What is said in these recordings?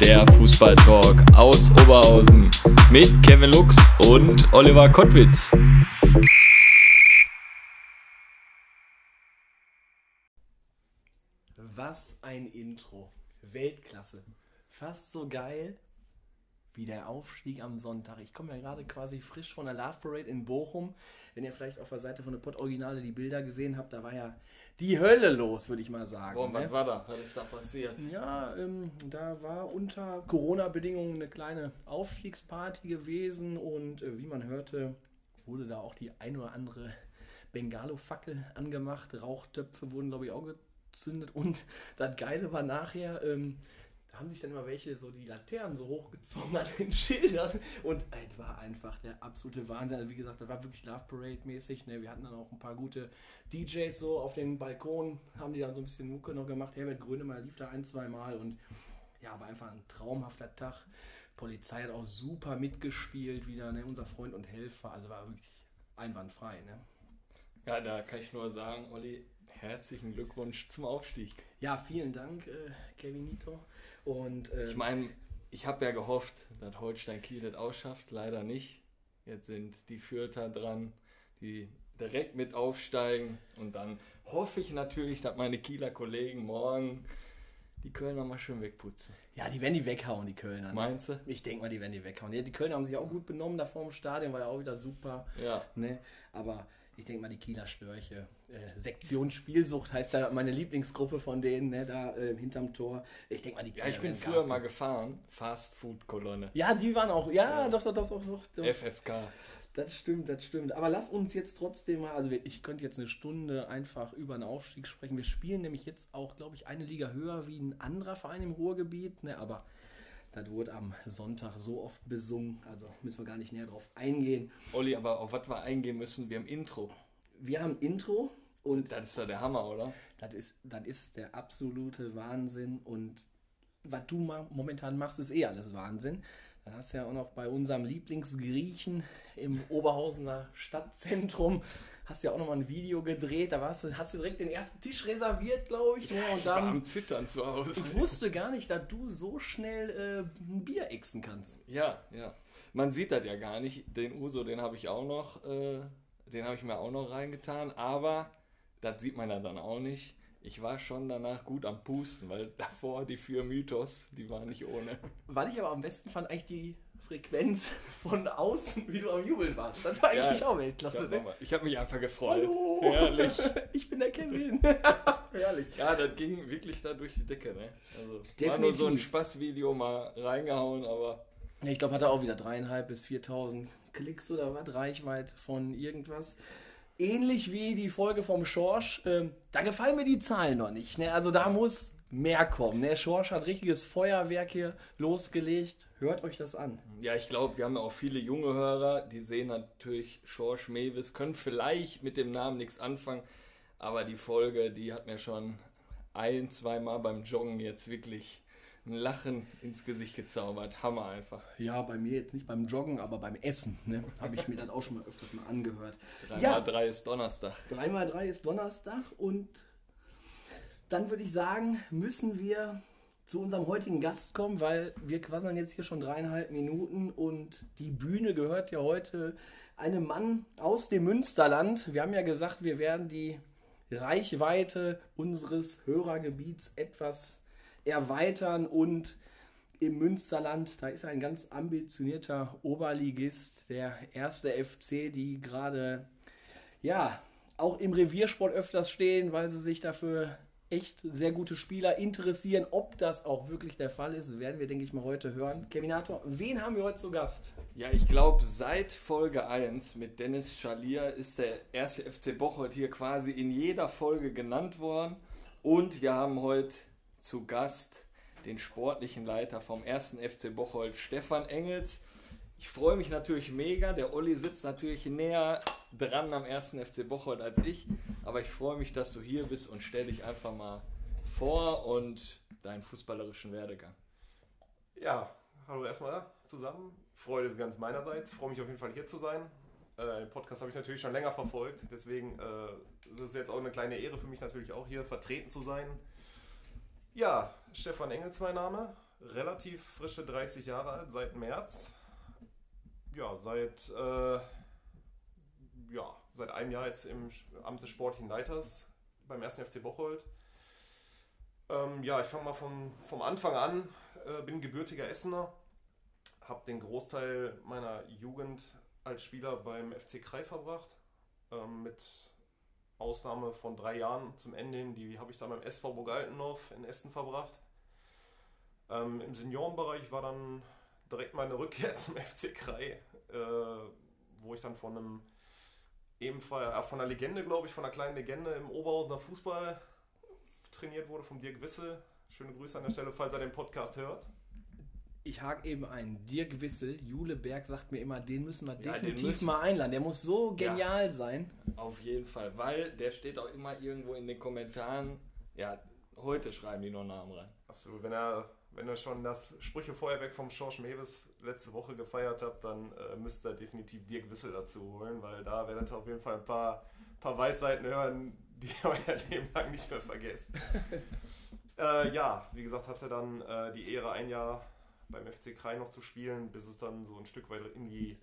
der Fußballtalk aus Oberhausen mit Kevin Lux und Oliver Kottwitz. Was ein Intro. Weltklasse. Fast so geil wie der Aufstieg am Sonntag. Ich komme ja gerade quasi frisch von der Love Parade in Bochum. Wenn ihr vielleicht auf der Seite von der Pod Originale die Bilder gesehen habt, da war ja die Hölle los, würde ich mal sagen. Boah, was ne? war da? Was ist da passiert? Ja, ähm, da war unter Corona-Bedingungen eine kleine Aufstiegsparty gewesen und äh, wie man hörte, wurde da auch die ein oder andere Bengalo-Fackel angemacht. Rauchtöpfe wurden, glaube ich, auch gezündet. Und das Geile war nachher, ähm, da haben sich dann immer welche so die Laternen so hochgezogen an den Schildern. Und es war einfach der absolute Wahnsinn. Also wie gesagt, das war wirklich Love Parade-mäßig. Ne? Wir hatten dann auch ein paar gute DJs so auf dem Balkon, haben die dann so ein bisschen Mucke noch gemacht. Herbert Grönemeyer lief da ein, zwei Mal und ja, war einfach ein traumhafter Tag. Polizei hat auch super mitgespielt wieder, ne? unser Freund und Helfer. Also war wirklich einwandfrei. Ne? Ja, da kann ich nur sagen, Olli, herzlichen Glückwunsch zum Aufstieg. Ja, vielen Dank, äh, Kevinito. Und äh, Ich meine, ich habe ja gehofft, dass Holstein Kiel das ausschafft, leider nicht. Jetzt sind die Fürther dran, die direkt mit aufsteigen und dann hoffe ich natürlich, dass meine Kieler Kollegen morgen die Kölner mal schön wegputzen. ja, die werden die weghauen, die Kölner. Ne? Meinst du? Ich denke mal, die werden die weghauen. Ja, die Kölner haben sich auch gut benommen da vor dem Stadion, war ja auch wieder super. Ja. Ne? Aber ich denke mal, die Kieler Störche. Äh, Sektion Spielsucht heißt ja meine Lieblingsgruppe von denen, ne, da äh, hinterm Tor. Ich denke mal, die Ja, ich bin früher Gas mal gefahren, Fast Food Kolonne, Ja, die waren auch. Ja, Ja. doch, doch, doch, doch, doch. doch. FFK. Das stimmt, das stimmt. Aber lass uns jetzt trotzdem mal, also ich könnte jetzt eine Stunde einfach über einen Aufstieg sprechen. Wir spielen nämlich jetzt auch, glaube ich, eine Liga höher wie ein anderer Verein im Ruhrgebiet. Ne? Aber das wurde am Sonntag so oft besungen, also müssen wir gar nicht näher drauf eingehen. Olli, aber auf was wir eingehen müssen, wir haben Intro. Wir haben Intro und Das ist ja der Hammer, oder? das ist, das ist der absolute Wahnsinn. Und was du momentan machst, ist eh alles Wahnsinn. Dann hast du ja auch noch bei unserem Lieblingsgriechen im Oberhausener Stadtzentrum, hast du ja auch noch mal ein Video gedreht. Da warst du, hast du direkt den ersten Tisch reserviert, glaube ich. ne? Und Ich war am dann, Zittern zu Hause. ich wusste gar nicht, dass du so schnell äh, ein Bier exen kannst. Ja, ja. Man sieht das ja gar nicht. Den Uso, den habe ich auch noch, äh, den habe ich mir auch noch reingetan, aber das sieht man ja dann auch nicht. Ich war schon danach gut am Pusten, weil davor die vier Mythos, die waren nicht ohne. Was ich aber am besten fand, eigentlich die Frequenz von außen, wie du am Jubeln warst. Das war Ja, eigentlich auch Ich Weltklasse. habe Ne? hab mich einfach gefreut. Hallo! Herrlich. Ich bin der Kevin. Herrlich. Ja, das ging wirklich da durch die Decke, ne? Also, war nur so ein Spaßvideo mal reingehauen, aber Ja, Ich glaube, hat er auch wieder dreieinhalb bis 4.000 Klicks oder was, Reichweite von irgendwas. Ähnlich wie die Folge vom Schorsch. Ähm, da gefallen mir die Zahlen noch nicht. Ne? Also da muss mehr kommen. Ne? Schorsch hat richtiges Feuerwerk hier losgelegt. Hört euch das an. Ja, ich glaube, wir haben ja auch viele junge Hörer, die sehen natürlich Schorsch Mewis, können vielleicht mit dem Namen nichts anfangen, aber die Folge, die hat mir schon ein, zweimal beim Joggen jetzt wirklich ein Lachen ins Gesicht gezaubert. Hammer einfach. Ja, bei mir jetzt nicht beim Joggen, aber beim Essen. Ne? Habe ich mir dann auch schon mal öfters mal angehört. 3 Ja. mal 3 ist Donnerstag. 3x3 ist Donnerstag und dann würde ich sagen, müssen wir zu unserem heutigen Gast kommen, weil wir quasseln jetzt hier schon dreieinhalb Minuten und die Bühne gehört ja heute einem Mann aus dem Münsterland. Wir haben ja gesagt, wir werden die Reichweite unseres Hörergebiets etwas erweitern und im Münsterland, da ist ein ganz ambitionierter Oberligist, der erste FC, die gerade ja, auch im Reviersport öfters stehen, weil sie sich dafür echt sehr gute Spieler interessieren. Ob das auch wirklich der Fall ist, werden wir, denke ich mal, heute hören. Kevinator, wen haben wir heute zu Gast? Ja, ich glaube, seit Folge 1 mit Dennis Schalier ist der erste FC Bocholt hier quasi in jeder Folge genannt worden. Und wir haben heute zu Gast den sportlichen Leiter vom ersten FC Bocholt, Stefan Engels. Ich freue mich natürlich mega. Der Olli sitzt natürlich näher dran am ersten FC Bocholt als ich. Aber ich freue mich, dass du hier bist und stell dich einfach mal vor und deinen fußballerischen Werdegang. Ja, hallo erstmal zusammen. Freude ist ganz meinerseits. Ich freue mich auf jeden Fall hier zu sein. Äh, den Podcast habe ich natürlich schon länger verfolgt. Deswegen äh, ist es jetzt auch eine kleine Ehre für mich natürlich auch hier vertreten zu sein. Ja, Stefan Engels mein Name. Relativ frische 30 Jahre alt, seit März ja, seit, äh, ja, seit einem Jahr jetzt im Amt des sportlichen Leiters beim 1. FC Bocholt. Ähm, ja, ich fange mal vom, vom Anfang an, äh, bin gebürtiger Essener, habe den Großteil meiner Jugend als Spieler beim FC Krei verbracht, ähm, mit Ausnahme von drei Jahren zum Ende hin, die habe ich dann beim SV Burg Altenhof in Essen verbracht. Ähm, Im Seniorenbereich war dann direkt meine Rückkehr zum FC Krei, äh, wo ich dann von einem ebenfalls, äh, von einer Legende, glaube ich, von einer kleinen Legende im Oberhausener Fußball trainiert wurde, vom Dirk Wissel. Schöne Grüße an der Stelle, falls er den Podcast hört. Ich hake eben ein. Dirk Wissel, Jule Berg sagt mir immer, den müssen wir ja, definitiv müssen. mal einladen. Der muss so genial ja, sein. Auf jeden Fall, weil der steht auch immer irgendwo in den Kommentaren. Ja, heute schreiben die noch Namen rein. Absolut. Wenn er wenn ihr schon das Sprüchefeuerwerk vom George Mewes letzte Woche gefeiert habt, dann äh, müsst ihr definitiv Dirk Wissel dazu holen, weil da werdet ihr auf jeden Fall ein paar, paar Weisheiten hören, die ihr euer Leben lang nicht mehr vergesst. äh, ja, wie gesagt, hatte dann äh, die Ehre, ein Jahr beim FC Krei noch zu spielen, bis es dann so ein Stück weit in die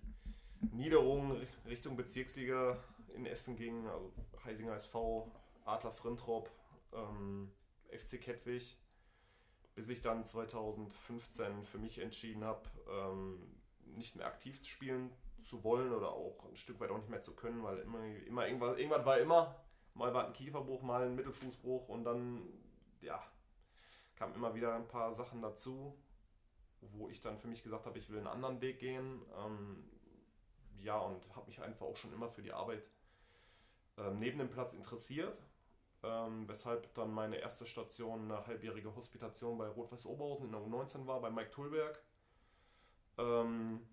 Niederung Richtung Bezirksliga in Essen ging, also Heisinger SV, Adler Frintrop, ähm, FC Kettwig bis ich dann 2015 für mich entschieden habe, ähm, nicht mehr aktiv spielen zu wollen oder auch ein Stück weit auch nicht mehr zu können, weil immer, immer irgendwas, irgendwas war immer. Mal war ein Kieferbruch, mal ein Mittelfußbruch und dann, ja, kamen immer wieder ein paar Sachen dazu, wo ich dann für mich gesagt habe, ich will einen anderen Weg gehen. Ähm, ja, und habe mich einfach auch schon immer für die Arbeit ähm, neben dem Platz interessiert ähm, weshalb dann meine erste Station eine halbjährige Hospitation bei Rot-Weiß Oberhausen in der U19 war, bei Mike Tulberg. Ähm,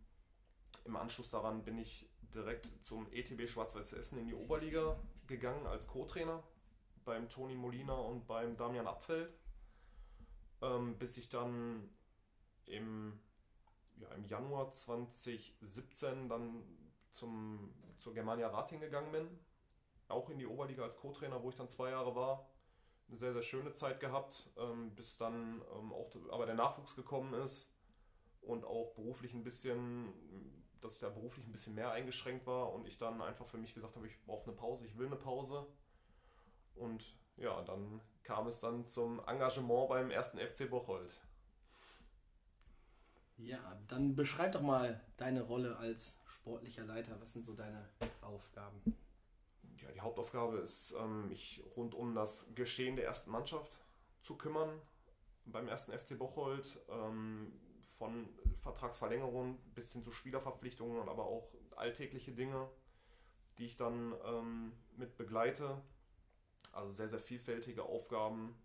Im Anschluss daran bin ich direkt zum ETB Schwarz-Weiß Essen in die Oberliga gegangen als Co-Trainer beim Toni Molina und beim Damian Abfeld, ähm, bis ich dann im, ja, im Januar 2017 dann zum, zur Germania Rating gegangen bin auch in die Oberliga als Co-Trainer, wo ich dann zwei Jahre war. Eine sehr, sehr schöne Zeit gehabt, ähm, bis dann ähm, auch aber der Nachwuchs gekommen ist und auch beruflich ein bisschen, dass ich da beruflich ein bisschen mehr eingeschränkt war und ich dann einfach für mich gesagt habe, ich brauche eine Pause, ich will eine Pause. Und ja, dann kam es dann zum Engagement beim ersten FC Bocholt. Ja, dann beschreib doch mal deine Rolle als sportlicher Leiter. Was sind so deine Aufgaben? Ja, die Hauptaufgabe ist, ähm, mich rund um das Geschehen der ersten Mannschaft zu kümmern. Beim ersten FC Bocholt ähm, von Vertragsverlängerungen bis hin zu Spielerverpflichtungen, aber auch alltägliche Dinge, die ich dann ähm, mit begleite. Also sehr, sehr vielfältige Aufgaben,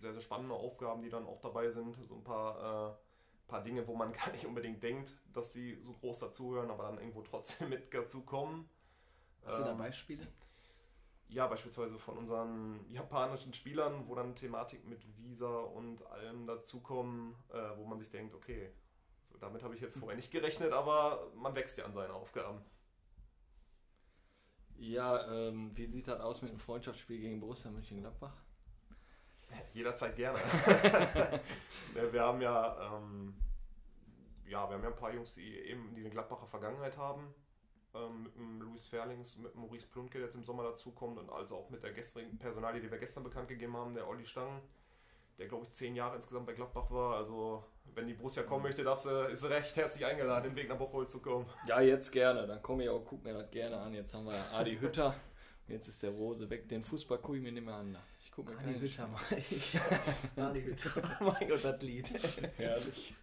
sehr, sehr spannende Aufgaben, die dann auch dabei sind. So ein paar, äh, paar Dinge, wo man gar nicht unbedingt denkt, dass sie so groß dazuhören, aber dann irgendwo trotzdem mit dazu kommen. Hast du da Beispiele? Ja, beispielsweise von unseren japanischen Spielern, wo dann Thematik mit Visa und allem dazukommen, äh, wo man sich denkt, okay, so damit habe ich jetzt vorher nicht gerechnet, aber man wächst ja an seine Aufgaben. Ja, ähm, wie sieht das aus mit dem Freundschaftsspiel gegen Borussia Mönchengladbach? Jederzeit gerne. wir haben ja, ähm, ja, wir haben ja ein paar Jungs, die eben die eine Gladbacher Vergangenheit haben ähm, mit dem Luis Ferlings, mit dem Maurice Plunke, der jetzt im Sommer dazukommt und also auch mit der gestrigen Personalie, die wir gestern bekannt gegeben haben, der Olli Stangen, der glaube ich zehn Jahre insgesamt bei Gladbach war. Also wenn die Borussia kommen möchte, darf sie, ist sie recht herzlich eingeladen, den Weg nach Bocholt zu kommen. Ja, jetzt gerne. Dann komme ich auch, guck mir das gerne an. Jetzt haben wir Adi Hütter. Jetzt ist der Rose weg. Den Fußball gucke ich mir nicht mehr an. Ich gucke mir Adi Hütter mal. Adi Hütter. mein Gott, das Lied. Herrlich.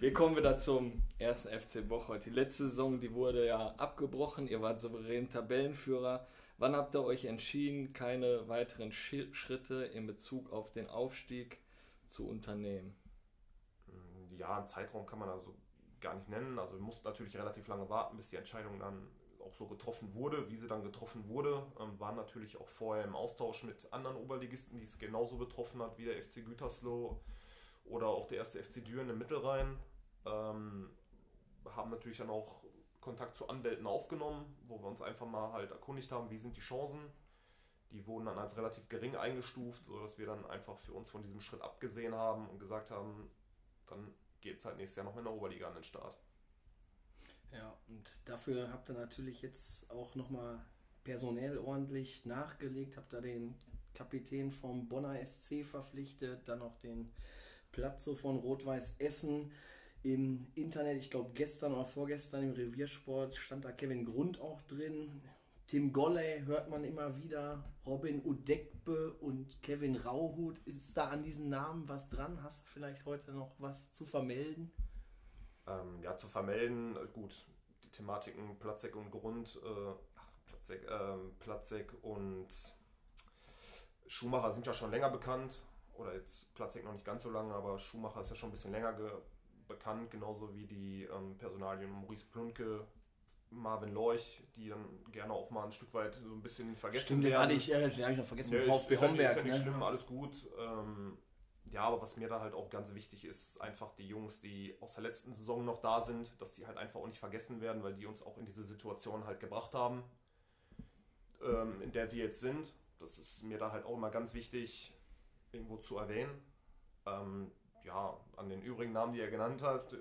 Wir kommen wieder zum ersten FC Bocholt. Die letzte Saison, die wurde ja abgebrochen. Ihr wart souverän Tabellenführer. Wann habt ihr euch entschieden, keine weiteren Schritte in Bezug auf den Aufstieg zu unternehmen? Ja, im Zeitraum kann man also gar nicht nennen. Also wir mussten natürlich relativ lange warten, bis die Entscheidung dann auch so getroffen wurde. Wie sie dann getroffen wurde, ähm, waren natürlich auch vorher im Austausch mit anderen Oberligisten, die es genauso betroffen hat wie der FC Gütersloh oder auch der erste FC Düren im Mittelrhein. Ähm, haben natürlich dann auch Kontakt zu Anwälten aufgenommen, wo wir uns einfach mal halt erkundigt haben, wie sind die Chancen. Die wurden dann als relativ gering eingestuft, sodass wir dann einfach für uns von diesem Schritt abgesehen haben und gesagt haben, dann geht es halt nächstes Jahr noch in der Oberliga an den Start. Ja, und dafür habt ihr natürlich jetzt auch nochmal personell ordentlich nachgelegt, habt da den Kapitän vom Bonner SC verpflichtet, dann noch den Platzo von Rot-Weiß Essen im Internet, ich glaube gestern oder vorgestern im Reviersport stand da Kevin Grund auch drin. Tim Golley hört man immer wieder, Robin Udekbe und Kevin Rauhut. Ist da an diesen Namen was dran? Hast du vielleicht heute noch was zu vermelden? Ähm, ja, zu vermelden, äh, gut, die Thematiken Platzek und Grund, äh, ach, Platzek, ähm, Platzek und Schumacher sind ja schon länger bekannt. Oder jetzt Platzek noch nicht ganz so lange, aber Schumacher ist ja schon ein bisschen länger bekannt, genauso wie die ähm, Personalien Maurice Plunke, Marvin Lorch, die dann gerne auch mal ein Stück weit so ein bisschen vergessen Stimmt, werden. Hatte ich, äh, den habe ich noch vergessen. Ja, VfB ist, Homberg, ist ja nicht ne? schlimm, alles gut. Ähm, ja, aber was mir da halt auch ganz wichtig ist, einfach die Jungs, die aus der letzten Saison noch da sind, dass die halt einfach auch nicht vergessen werden, weil die uns auch in diese Situation halt gebracht haben, ähm, in der wir jetzt sind. Das ist mir da halt auch immer ganz wichtig, irgendwo zu erwähnen. Ähm, ja, an den übrigen Namen, die er genannt hat,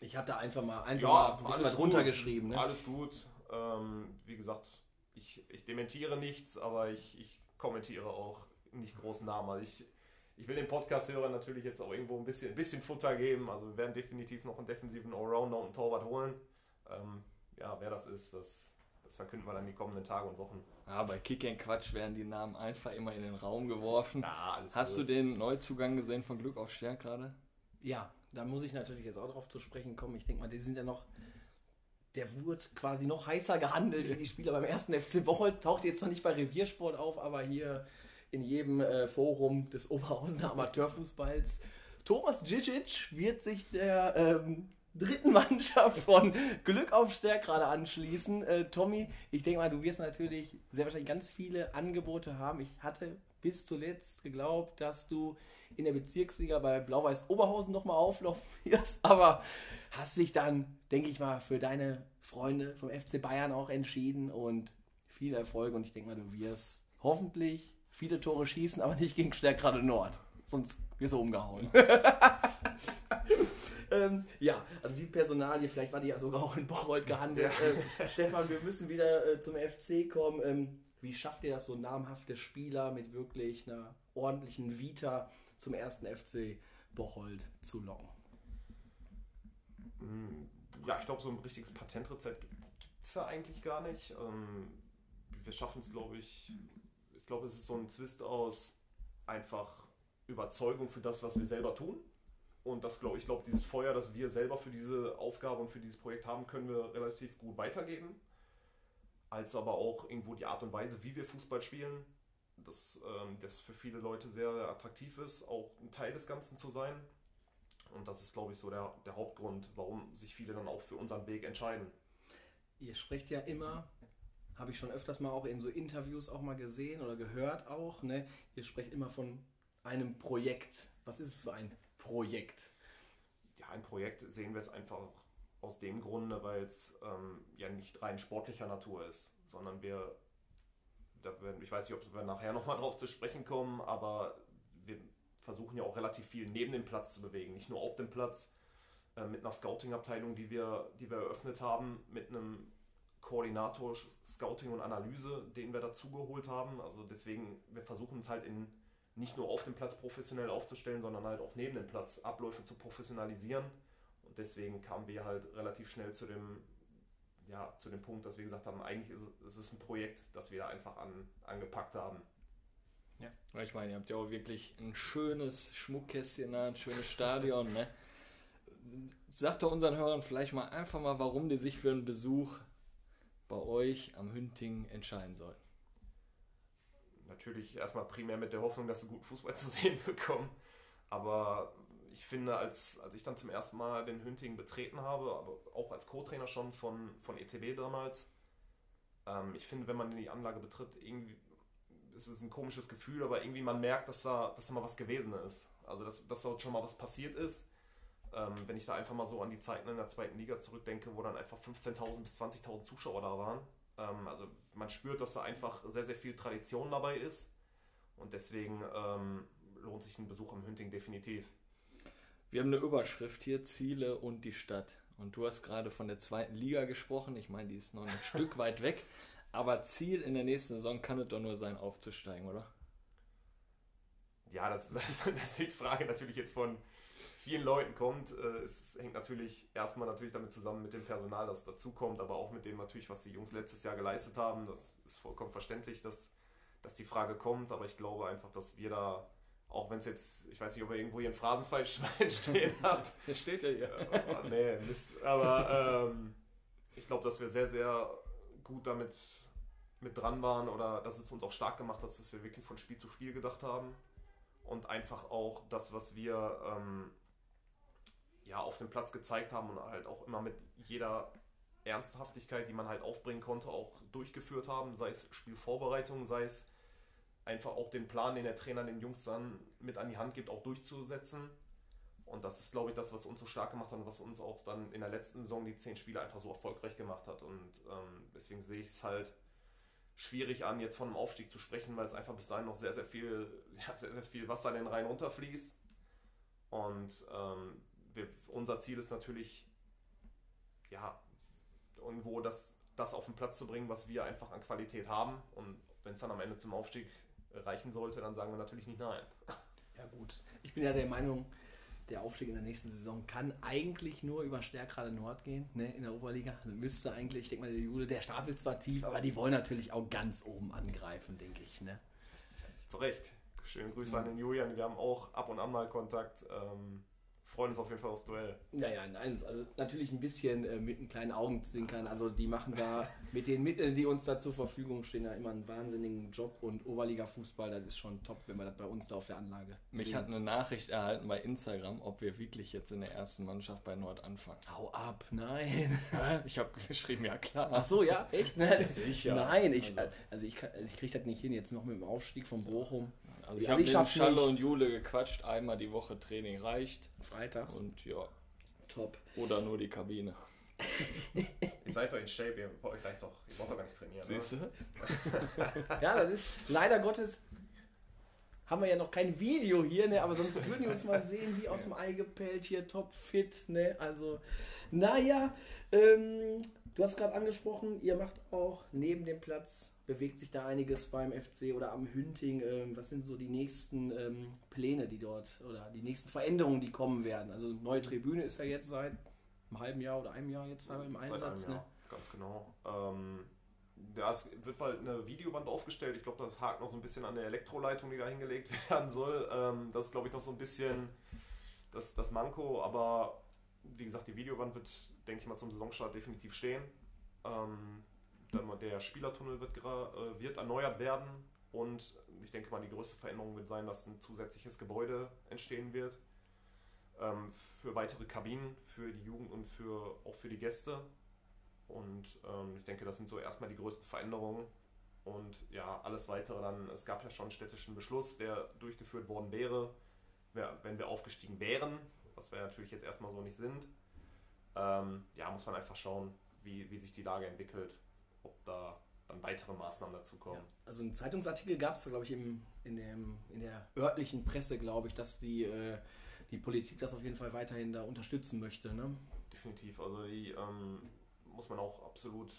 Ich hatte einfach mal einfach ja, mal ein alles was gut, runtergeschrieben. Ne? Alles gut. Ähm, wie gesagt, ich, ich dementiere nichts, aber ich, ich kommentiere auch nicht großen Namen. Also ich, ich will den Podcast-Hörern natürlich jetzt auch irgendwo ein bisschen, ein bisschen Futter geben. Also wir werden definitiv noch einen defensiven Allrounder und einen Torwart holen. Ähm, ja, wer das ist, das, das verkünden wir dann die kommenden Tage und Wochen. Ja, bei Kick and Quatsch werden die Namen einfach immer in den Raum geworfen. Ja, alles Hast gut. du den Neuzugang gesehen von Glück auf Stern gerade? Ja, da muss ich natürlich jetzt auch drauf zu sprechen kommen. Ich denke mal, die sind ja noch. Der wurde quasi noch heißer gehandelt wie die Spieler beim ersten FC Bocholt. Taucht jetzt zwar nicht bei Reviersport auf, aber hier in jedem äh, Forum des Oberhausener Amateurfußballs. Thomas Djicic wird sich der ähm, dritten Mannschaft von Glück auf Stärk gerade anschließen. Äh, Tommy, ich denke mal, du wirst natürlich sehr wahrscheinlich ganz viele Angebote haben. Ich hatte bis zuletzt geglaubt, dass du in der Bezirksliga bei Blau-Weiß Oberhausen nochmal auflaufen wirst, aber hast dich dann, denke ich mal, für deine Freunde vom FC Bayern auch entschieden und viel Erfolg und ich denke mal, du wirst hoffentlich viele Tore schießen, aber nicht gegen Stärkrade Nord, sonst wirst du umgehauen. ähm, ja, also die Personalie, vielleicht war die ja sogar auch in Bocholt gehandelt. Äh, Stefan, wir müssen wieder äh, zum FC kommen. Ähm, wie schafft ihr das, so namhafte Spieler mit wirklich einer ordentlichen Vita zum ersten FC Bocholt zu locken? Mm, Ja, ich glaube, so ein richtiges Patentrezept gibt es ja eigentlich gar nicht. Ähm, wir schaffen es, glaube ich, ich glaube, es ist so ein Zwist aus einfach Überzeugung für das, was wir selber tun. Und das glaube ich, glaube, dieses Feuer, das wir selber für diese Aufgabe und für dieses Projekt haben, können wir relativ gut weitergeben. Als aber auch irgendwo die Art und Weise, wie wir Fußball spielen, dass ähm, das für viele Leute sehr, sehr attraktiv ist, auch ein Teil des Ganzen zu sein. Und das ist, glaube ich, so der, der Hauptgrund, warum sich viele dann auch für unseren Weg entscheiden. Ihr sprecht ja immer, habe ich schon öfters mal auch in so Interviews auch mal gesehen oder gehört auch, ne? Ihr sprecht immer von einem Projekt. Was ist es für ein Projekt? Ja, ein Projekt sehen wir es einfach aus dem Grunde, weil es ähm, ja nicht rein sportlicher Natur ist, sondern wir, werden, ich weiß nicht, ob wir nachher nochmal drauf zu sprechen kommen, aber wir versuchen ja auch relativ viel neben dem Platz zu bewegen, nicht nur auf dem Platz, äh, mit einer Scouting-Abteilung, die wir, die wir eröffnet haben, mit einem Koordinator Scouting und Analyse, den wir dazugeholt haben. Also deswegen, wir versuchen es halt in nicht nur auf dem Platz professionell aufzustellen, sondern halt auch neben dem Platz Abläufe zu professionalisieren. Und deswegen kamen wir halt relativ schnell zu dem, ja, zu dem Punkt, dass wir gesagt haben, eigentlich ist es, ein Projekt, das wir einfach an, angepackt haben. Ja, ich meine, ihr habt ja auch wirklich ein schönes Schmuckkästchen da, ein schönes Stadion, ne? Sagt doch unseren Hörern vielleicht mal einfach mal, warum die sich für einen Besuch bei euch am Hünting entscheiden sollten. Natürlich erstmal primär mit der Hoffnung, dass sie guten Fußball zu sehen bekommen. Aber ich finde, als, als ich dann zum ersten Mal den Hünting betreten habe, aber auch als Co-Trainer schon von, von ETB damals, ähm, ich finde, wenn man die Anlage betritt, irgendwie ist es ein komisches Gefühl, aber irgendwie man merkt, dass da, dass da mal was gewesen ist. Also, dass, dass dort schon mal was passiert ist. Ähm, wenn ich da einfach mal so an die Zeiten in der zweiten Liga zurückdenke, wo dann einfach 15.000 bis 20.000 Zuschauer da waren. Ähm, also, man spürt, dass da einfach sehr, sehr viel Tradition dabei ist. Und deswegen ähm, lohnt sich ein Besuch im Hünting definitiv. Wir haben eine Überschrift hier, Ziele und die Stadt. Und du hast gerade von der zweiten Liga gesprochen. Ich meine, die ist noch ein Stück weit weg. Aber Ziel in der nächsten Saison kann es doch nur sein, aufzusteigen, oder? Ja, das, das, das ist die Frage natürlich jetzt von vielen Leuten kommt. Äh, es hängt natürlich erstmal natürlich damit zusammen mit dem Personal, das dazukommt, aber auch mit dem natürlich, was die Jungs letztes Jahr geleistet haben. Das ist vollkommen verständlich, dass, dass die Frage kommt, aber ich glaube einfach, dass wir da auch wenn es jetzt, ich weiß nicht, ob ihr irgendwo hier ein Phrasenfallschwein stehen habt. Das steht ja hier. Äh, nee, Mist. Aber ähm, ich glaube, dass wir sehr, sehr gut damit mit dran waren oder dass es uns auch stark gemacht hat, dass wir wirklich von Spiel zu Spiel gedacht haben. Und einfach auch das, was wir ähm, ja, auf dem Platz gezeigt haben und halt auch immer mit jeder Ernsthaftigkeit, die man halt aufbringen konnte, auch durchgeführt haben, sei es Spielvorbereitung, sei es einfach auch den Plan, den der Trainer den Jungs dann mit an die Hand gibt, auch durchzusetzen. Und das ist, glaube ich, das, was uns so stark gemacht hat und was uns auch dann in der letzten Saison die zehn Spiele einfach so erfolgreich gemacht hat. Und ähm, deswegen sehe ich es halt schwierig an, jetzt von einem Aufstieg zu sprechen, weil es einfach bis dahin noch sehr, sehr viel, ja, sehr, sehr viel Wasser in den Rhein runterfließt. Und ähm, wir, unser Ziel ist natürlich, ja, irgendwo das, das auf den Platz zu bringen, was wir einfach an Qualität haben. Und wenn es dann am Ende zum Aufstieg reichen sollte, dann sagen wir natürlich nicht nein. Ja gut, ich bin ja der Meinung, der Aufstieg in der nächsten Saison kann eigentlich nur über Stärkrade Nord gehen, ne, in der Oberliga. Also müsste eigentlich, ich denke mal, der Jule, der stapelt zwar tief, aber die wollen natürlich auch ganz oben angreifen, denke ich. Ne? Zu Recht. Schöne Grüße mhm. an den Julian. Wir haben auch ab und an mal Kontakt. Ähm, freuen uns auf jeden Fall aufs Duell. Naja, nein, also natürlich ein bisschen äh, mit einem kleinen Augenzwinkern. Also die machen da mit den Mitteln, die uns da zur Verfügung stehen, ja immer einen wahnsinnigen Job und Oberliga-Fußball, das ist schon top, wenn wir das bei uns da auf der Anlage Mich sehen. hat eine Nachricht erhalten bei Instagram, ob wir wirklich jetzt in der ersten Mannschaft bei Nord anfangen. Hau ab, nein. ich habe geschrieben, ja klar. Ach so, ja, echt? Nein, Sicher. Nein, ich, also, also ich, also ich kriege das nicht hin, jetzt noch mit dem Aufstieg von Bochum. Also ich also habe mit Schalle und Jule gequatscht, einmal die Woche Training reicht. Freitags. Und ja. Top. Oder nur die Kabine. ihr seid doch in Shape, ihr braucht euch doch, ihr braucht doch gar nicht trainieren. Siehst du? ja, das ist leider Gottes haben wir ja noch kein Video hier, ne? aber sonst würden wir uns mal sehen, wie aus dem Ei gepellt hier, top fit, ne? Also, naja, ähm, du hast gerade angesprochen, ihr macht auch neben dem Platz bewegt sich da einiges beim FC oder am Hünting? Ähm, was sind so die nächsten ähm, Pläne, die dort oder die nächsten Veränderungen, die kommen werden? Also neue Tribüne ist ja jetzt seit einem halben Jahr oder einem Jahr jetzt da im Einsatz. Ne? Ganz genau. Ähm, ja, es wird bald eine Videowand aufgestellt. Ich glaube, das hakt noch so ein bisschen an der Elektroleitung, die da hingelegt werden soll. Ähm, das ist, glaube ich, noch so ein bisschen das, das Manko. Aber wie gesagt, die Videowand wird, denke ich mal, zum Saisonstart definitiv stehen. Ähm, der Spielertunnel wird, äh, wird erneuert werden und ich denke mal, die größte Veränderung wird sein, dass ein zusätzliches Gebäude entstehen wird ähm, für weitere Kabinen, für die Jugend und für, auch für die Gäste. Und ähm, ich denke, das sind so erstmal die größten Veränderungen. Und ja, alles weitere dann, es gab ja schon einen städtischen Beschluss, der durchgeführt worden wäre, wenn wir aufgestiegen wären, was wir natürlich jetzt erstmal so nicht sind. Ähm, ja, muss man einfach schauen, wie, wie sich die Lage entwickelt ob da dann weitere Maßnahmen dazu kommen. Ja, also ein Zeitungsartikel gab es, glaube ich, im, in, dem, in der örtlichen Presse, glaube ich, dass die, äh, die Politik das auf jeden Fall weiterhin da unterstützen möchte. Ne? Definitiv. Also die ähm, muss man auch absolut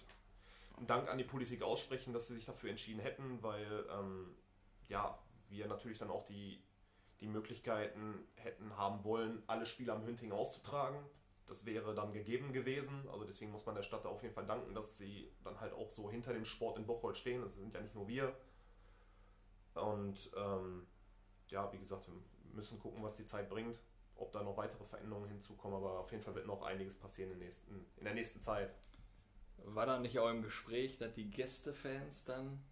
einen Dank an die Politik aussprechen, dass sie sich dafür entschieden hätten, weil ähm, ja, wir natürlich dann auch die, die Möglichkeiten hätten haben wollen, alle Spiele am Hünting auszutragen das wäre dann gegeben gewesen. Also deswegen muss man der Stadt auf jeden Fall danken, dass sie dann halt auch so hinter dem Sport in Bocholt stehen. Das sind ja nicht nur wir. Und ähm, ja, wie gesagt, wir müssen gucken, was die Zeit bringt, ob da noch weitere Veränderungen hinzukommen. Aber auf jeden Fall wird noch einiges passieren in, nächsten, in der nächsten Zeit. War da nicht auch im Gespräch, dass die Gästefans dann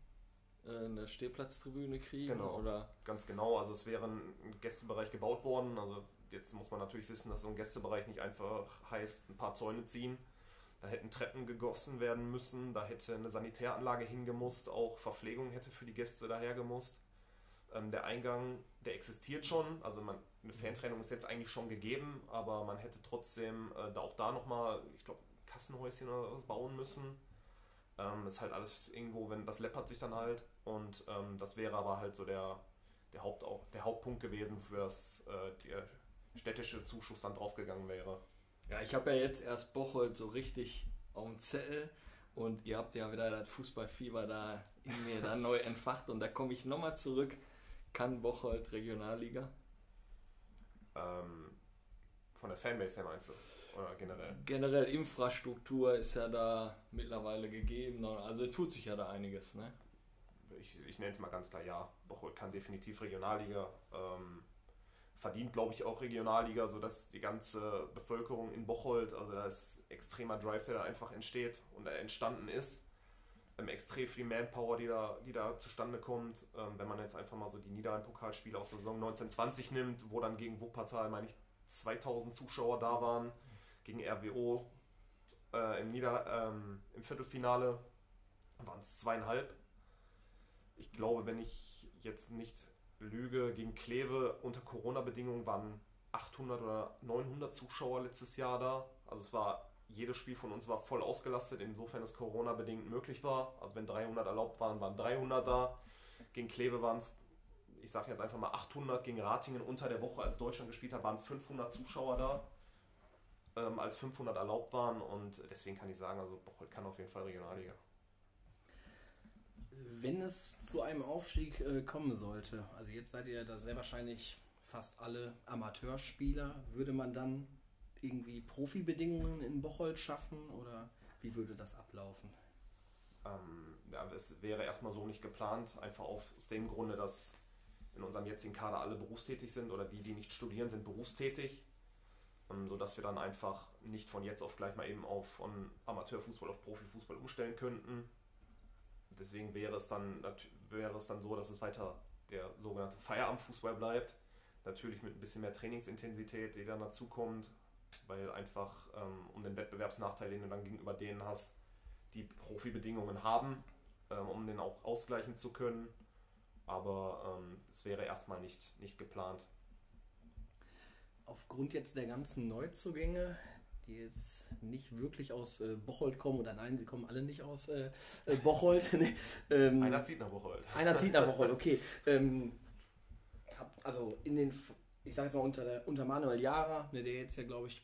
äh, eine Stehplatztribüne kriegen? Genau, oder? ganz genau. Also es wäre ein Gästebereich gebaut worden. Also jetzt muss man natürlich wissen, dass so ein Gästebereich nicht einfach heißt, ein paar Zäune ziehen. Da hätten Treppen gegossen werden müssen, da hätte eine Sanitäranlage hingemusst, auch Verpflegung hätte für die Gäste daher gemusst. Ähm, der Eingang, der existiert schon, also man, eine Fantrennung ist jetzt eigentlich schon gegeben, aber man hätte trotzdem äh, da auch da nochmal, ich glaube, Kassenhäuschen oder was bauen müssen. Ähm, das ist halt alles irgendwo, wenn das läppert sich dann halt und ähm, das wäre aber halt so der, der, Haupt, auch, der Hauptpunkt gewesen, für das äh, der städtische Zuschuss dann draufgegangen wäre. Ja, ich habe ja jetzt erst Bocholt so richtig auf dem Zettel und ihr habt ja wieder das Fußballfieber da in mir dann neu entfacht und da komme ich nochmal zurück. Kann Bocholt Regionalliga? Ähm, von der Fanbase her meinst du? Oder generell? Generell Infrastruktur ist ja da mittlerweile gegeben. Also tut sich ja da einiges, ne? Ich, ich nenne es mal ganz klar ja. Bocholt kann definitiv Regionalliga. Ähm, verdient, glaube ich, auch Regionalliga, sodass die ganze Bevölkerung in Bocholt, also da ist extremer Drive, der da einfach entsteht und entstanden ist. Ähm, extrem viel Manpower, die da, die da zustande kommt. Ähm, wenn man jetzt einfach mal so die Niederrhein-Pokalspiele aus der Saison 1920 nimmt, wo dann gegen Wuppertal, meine ich, 2000 Zuschauer da waren, gegen RWO äh, im, Nieder-, ähm, im Viertelfinale waren es zweieinhalb. Ich glaube, wenn ich jetzt nicht lüge, gegen Kleve unter Corona-Bedingungen waren 800 oder 900 Zuschauer letztes Jahr da. Also es war, jedes Spiel von uns war voll ausgelastet, insofern es Corona-bedingt möglich war. Also wenn 300 erlaubt waren, waren 300 da. Gegen Kleve waren es, ich sage jetzt einfach mal 800. Gegen Ratingen unter der Woche, als Deutschland gespielt hat, waren 500 Zuschauer da. Ähm, als 500 erlaubt waren und deswegen kann ich sagen, also Bocholt kann auf jeden Fall Regionalliga wenn es zu einem Aufstieg äh, kommen sollte, also jetzt seid ihr da sehr wahrscheinlich fast alle Amateurspieler, würde man dann irgendwie Profibedingungen in Bocholt schaffen oder wie würde das ablaufen? Ähm, ja, es wäre erstmal so nicht geplant, einfach aus dem Grunde, dass in unserem jetzigen Kader alle berufstätig sind oder die, die nicht studieren, sind berufstätig, ähm, sodass wir dann einfach nicht von jetzt auf gleich mal eben auf von Amateurfußball auf Profifußball umstellen könnten deswegen wäre es dann wäre es dann so, dass es weiter der sogenannte Feierabendfußball bleibt. Natürlich mit ein bisschen mehr Trainingsintensität, die dann dazukommt, weil einfach ähm, um den Wettbewerbsnachteil, den du dann gegenüber denen hast, die Profibedingungen haben, ähm, um den auch ausgleichen zu können. Aber ähm, es wäre erstmal nicht, nicht geplant. Aufgrund jetzt der ganzen Neuzugänge, die jetzt nicht wirklich aus äh, Bocholt kommen, oder nein, sie kommen alle nicht aus äh, äh Bocholt. ähm, einer zieht nach Bocholt. Einer zieht nach Bocholt, okay. Ähm, also in den, ich sage jetzt mal unter, der, unter Manuel Jara, ne, der jetzt ja, glaube ich,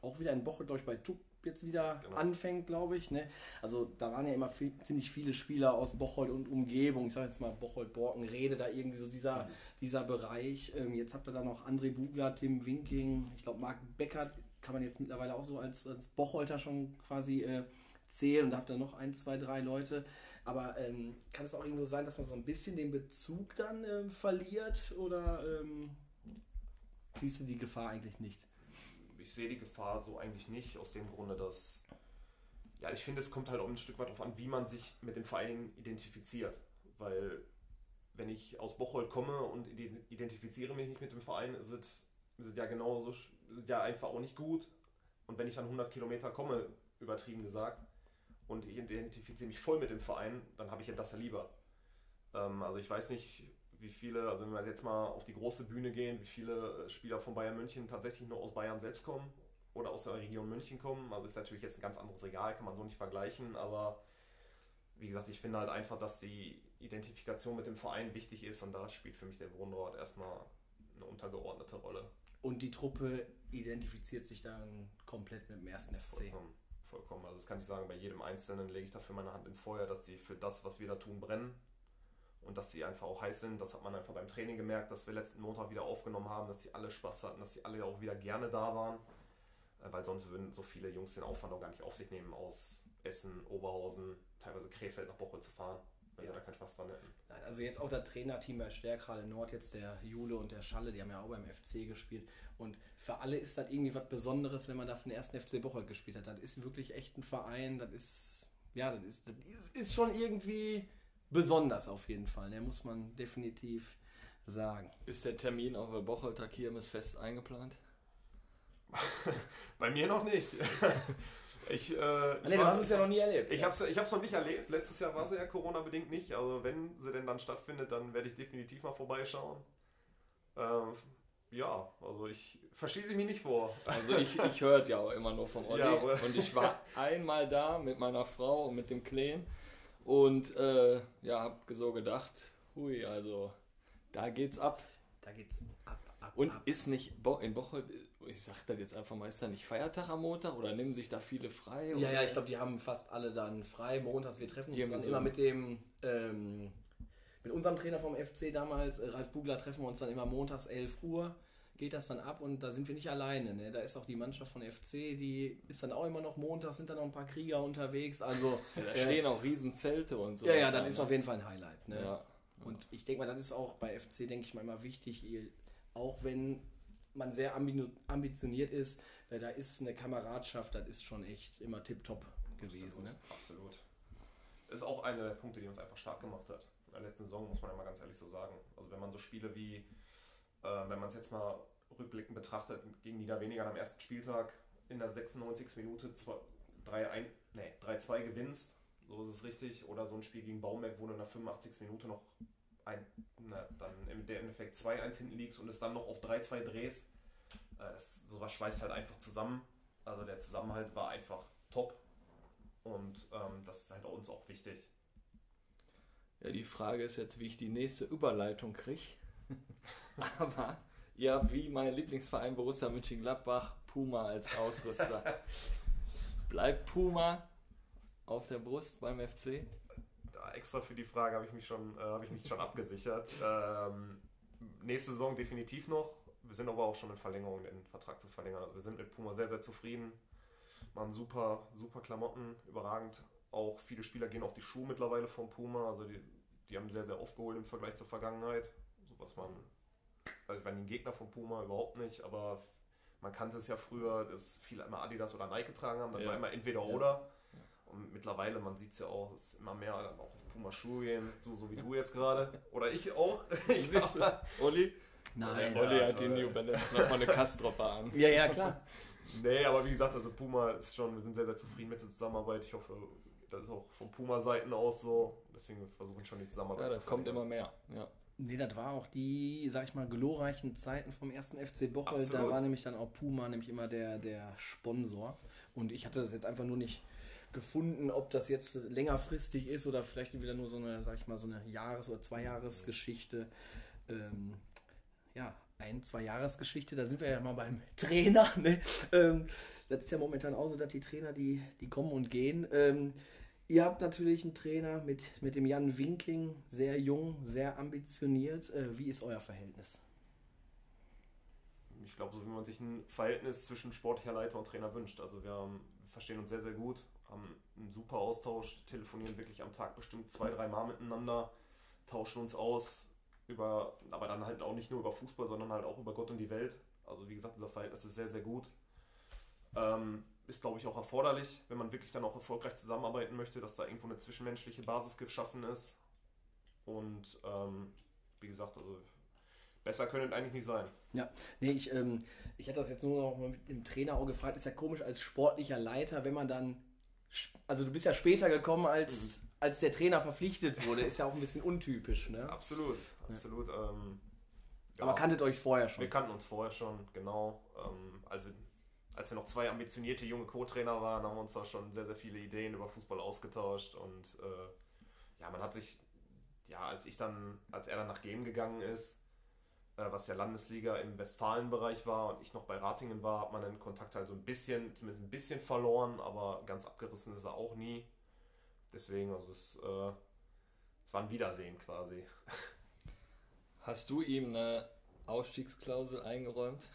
auch wieder in Bocholt, glaube ich, bei Tup jetzt wieder genau. anfängt, glaube ich. Ne? Also da waren ja immer viel, ziemlich viele Spieler aus Bocholt und Umgebung. Ich sage jetzt mal Bocholt, Borken, Rede, da irgendwie so dieser, mhm. dieser Bereich. Ähm, jetzt habt ihr da noch André Bugler, Tim Winking, ich glaube Marc Beckert kann man jetzt mittlerweile auch so als, als Bocholter schon quasi äh, zählen und da habt ihr noch ein, zwei, drei Leute. Aber ähm, kann es auch irgendwo sein, dass man so ein bisschen den Bezug dann äh, verliert oder ähm, siehst du die Gefahr eigentlich nicht? Ich sehe die Gefahr so eigentlich nicht, aus dem Grunde, dass ja, ich finde, es kommt halt auch ein Stück weit darauf an, wie man sich mit dem Verein identifiziert. Weil wenn ich aus Bocholt komme und identifiziere mich nicht mit dem Verein, ist es sind ja genauso, sind ja einfach auch nicht gut. Und wenn ich dann 100 Kilometer komme, übertrieben gesagt, und ich identifiziere mich voll mit dem Verein, dann habe ich ja das ja lieber. Ähm, also ich weiß nicht, wie viele, also wenn wir jetzt mal auf die große Bühne gehen, wie viele Spieler von Bayern München tatsächlich nur aus Bayern selbst kommen oder aus der Region München kommen. Also ist natürlich jetzt ein ganz anderes Regal, kann man so nicht vergleichen, aber wie gesagt, ich finde halt einfach, dass die Identifikation mit dem Verein wichtig ist und da spielt für mich der Wohnort erstmal eine untergeordnete Rolle. Und die Truppe identifiziert sich dann komplett mit dem ersten FC. Vollkommen, vollkommen. Also das kann ich sagen, bei jedem Einzelnen lege ich dafür meine Hand ins Feuer, dass sie für das, was wir da tun, brennen. Und dass sie einfach auch heiß sind. Das hat man einfach beim Training gemerkt, dass wir letzten Montag wieder aufgenommen haben, dass sie alle Spaß hatten, dass sie alle auch wieder gerne da waren. Äh, weil sonst würden so viele Jungs den Aufwand auch gar nicht auf sich nehmen, aus Essen, Oberhausen, teilweise Krefeld nach Bochum zu fahren weil ja. wir da keinen Spaß dran hätten. Also jetzt auch das Trainerteam bei Stärkrade Nord, jetzt der Jule und der Schalle, die haben ja auch beim FC gespielt. Und für alle ist das irgendwie was Besonderes, wenn man da für den ersten FC Bocholt gespielt hat. Das ist wirklich echt ein Verein, das ist, ja, das ist, das ist schon irgendwie besonders auf jeden Fall. Da ne? muss man definitiv sagen. Ist der Termin auf der Bocholter Kirmes fest eingeplant? Bei mir noch nicht. ich, äh, ich nee, du hast es ja noch nie erlebt. Ich habe es ich hab's noch nicht erlebt. Letztes Jahr war sie ja Corona-bedingt nicht. Also wenn sie denn dann stattfindet, dann werde ich definitiv mal vorbeischauen. Ähm, ja, also ich verschieße mich nicht vor. Also ich, ich hörte ja auch immer nur vom Olli. Ja, und ich war einmal da mit meiner Frau und mit dem Kleen. Und äh, ja, hab so gedacht, hui, also da geht's ab. Da geht's ab, ab, Und ab. ist nicht Bo in Bocholt, ich sag das jetzt einfach mal, ist da nicht Feiertag am Montag oder nehmen sich da viele frei? Ja, ja, ich glaube, die haben fast alle dann frei montags. Wir treffen uns dann so. immer mit dem, ähm, mit unserem Trainer vom FC damals, äh, Ralf Bugler, treffen wir uns dann immer montags 11 Uhr. Geht das dann ab und da sind wir nicht alleine. Ne? Da ist auch die Mannschaft von FC, die ist dann auch immer noch montags, sind dann noch ein paar Krieger unterwegs. Also, Ja, da äh, stehen auch riesen Zelte und so. ja, ja, das ist ne? auf jeden Fall ein Highlight. Ne? Ja. Und ich denke mal, das ist auch bei FC, denke ich mal, immer wichtig, ihr- auch wenn man sehr ambi- ambitioniert ist, äh, da ist eine Kameradschaft, das ist schon echt immer tipptopp gewesen. Ne? Absolut. Ist auch einer der Punkte, die uns einfach stark gemacht hat. In der letzten Saison muss man ja mal ganz ehrlich so sagen. Also wenn man so Spiele wie, äh, wenn man es jetzt mal rückblickend betrachtet, gegen Niederweniger am ersten Spieltag in der 96. Minute 3-2 nee, 3-2 gewinnst, so ist es richtig. Oder so ein Spiel gegen Baumerk, wo du in der 85. Minute noch ein, na, dann im Endeffekt 2-1 hinten liegst und es dann noch auf 3-2 drehst. Äh, das, sowas schweißt halt einfach zusammen. Also der Zusammenhalt war einfach top. Und ähm, das ist halt uns auch wichtig. Ja, die Frage ist jetzt, wie ich die nächste Überleitung kriege. Aber habt wie mein Lieblingsverein Borussia Mönchengladbach Puma als Ausrüster. Bleibt Puma auf der Brust beim FC? Extra für die Frage habe ich mich schon, äh, habe ich mich schon abgesichert. Ähm, nächste Saison definitiv noch. Wir sind aber auch schon in Verlängerung, den Vertrag zu verlängern. Also wir sind mit Puma sehr, sehr zufrieden. Machen super, super Klamotten, überragend. Auch viele Spieler gehen auf die Schuhe mittlerweile von Puma. Also die, die haben sehr, sehr aufgeholt im Vergleich zur Vergangenheit. So was man, also ich war nie ein Gegner von Puma, überhaupt nicht, aber man kannte es ja früher, dass viele immer Adidas oder Nike getragen haben. Dann Ja. war immer entweder Ja. oder. Und mittlerweile, man sieht es ja auch, es ist immer mehr dann auch auf Puma Schuhe gehen, so, so wie du jetzt gerade. Oder ich auch. Ich du? Olli? Nein. Der Olli Ja, hat die. New Balance noch von der Kastropper an. Ja, ja, klar. Nee, aber wie gesagt, also Puma ist schon, wir sind sehr, sehr zufrieden mit der Zusammenarbeit. Ich hoffe, das ist auch von Puma-Seiten aus so. Deswegen versuchen wir schon die Zusammenarbeit Ja, zu das kommt immer mehr. Ja. Nee, das war auch die, sag ich mal, glorreichen Zeiten vom ersten FC Bocholt. Da war nämlich dann auch Puma nämlich immer der, der Sponsor. Und ich hatte das jetzt einfach nur nicht gefunden, ob das jetzt längerfristig ist oder vielleicht wieder nur so eine, sag ich mal, so eine Jahres- oder Zweijahresgeschichte. Ähm, ja, ein, zwei Jahresgeschichte, da sind wir ja mal beim Trainer. Ne? Ähm, das ist ja momentan auch so, dass die Trainer, die, die kommen und gehen. Ähm, ihr habt natürlich einen Trainer mit, mit dem Jan Winkling, sehr jung, sehr ambitioniert. Äh, wie ist euer Verhältnis? Ich glaube, so wie man sich ein Verhältnis zwischen sportlicher Leiter und Trainer wünscht. Also wir, wir verstehen uns sehr, sehr gut, haben einen super Austausch, telefonieren wirklich am Tag bestimmt zwei, drei Mal miteinander, tauschen uns aus über, aber dann halt auch nicht nur über Fußball, sondern halt auch über Gott und die Welt. Also wie gesagt, unser Verhältnis ist sehr, sehr gut. Ähm, ist, glaube ich, auch erforderlich, wenn man wirklich dann auch erfolgreich zusammenarbeiten möchte, dass da irgendwo eine zwischenmenschliche Basis geschaffen ist. Und ähm, wie gesagt, also besser könnte es eigentlich nicht sein. Ja, nee, ich, ähm, ich hatte das jetzt nur noch mal mit dem Trainer auch gefragt. Ist ja komisch als sportlicher Leiter, wenn man dann. Also, du bist ja später gekommen, als, als der Trainer verpflichtet wurde. Ist ja auch ein bisschen untypisch, ne? Absolut, absolut. Ähm, ja. Aber kanntet euch vorher schon. Wir kannten uns vorher schon, genau. Ähm, als, wir, als wir noch zwei ambitionierte junge Co-Trainer waren, haben wir uns da schon sehr, sehr viele Ideen über Fußball ausgetauscht. Und äh, ja, man hat sich, ja, als ich dann, als er dann nach Game gegangen ist, was ja Landesliga im Westfalenbereich war und ich noch bei Ratingen war, hat man den Kontakt halt so ein bisschen, zumindest ein bisschen verloren, aber ganz abgerissen ist er auch nie. Deswegen, also es, äh, es war ein Wiedersehen quasi. Hast du ihm eine Ausstiegsklausel eingeräumt?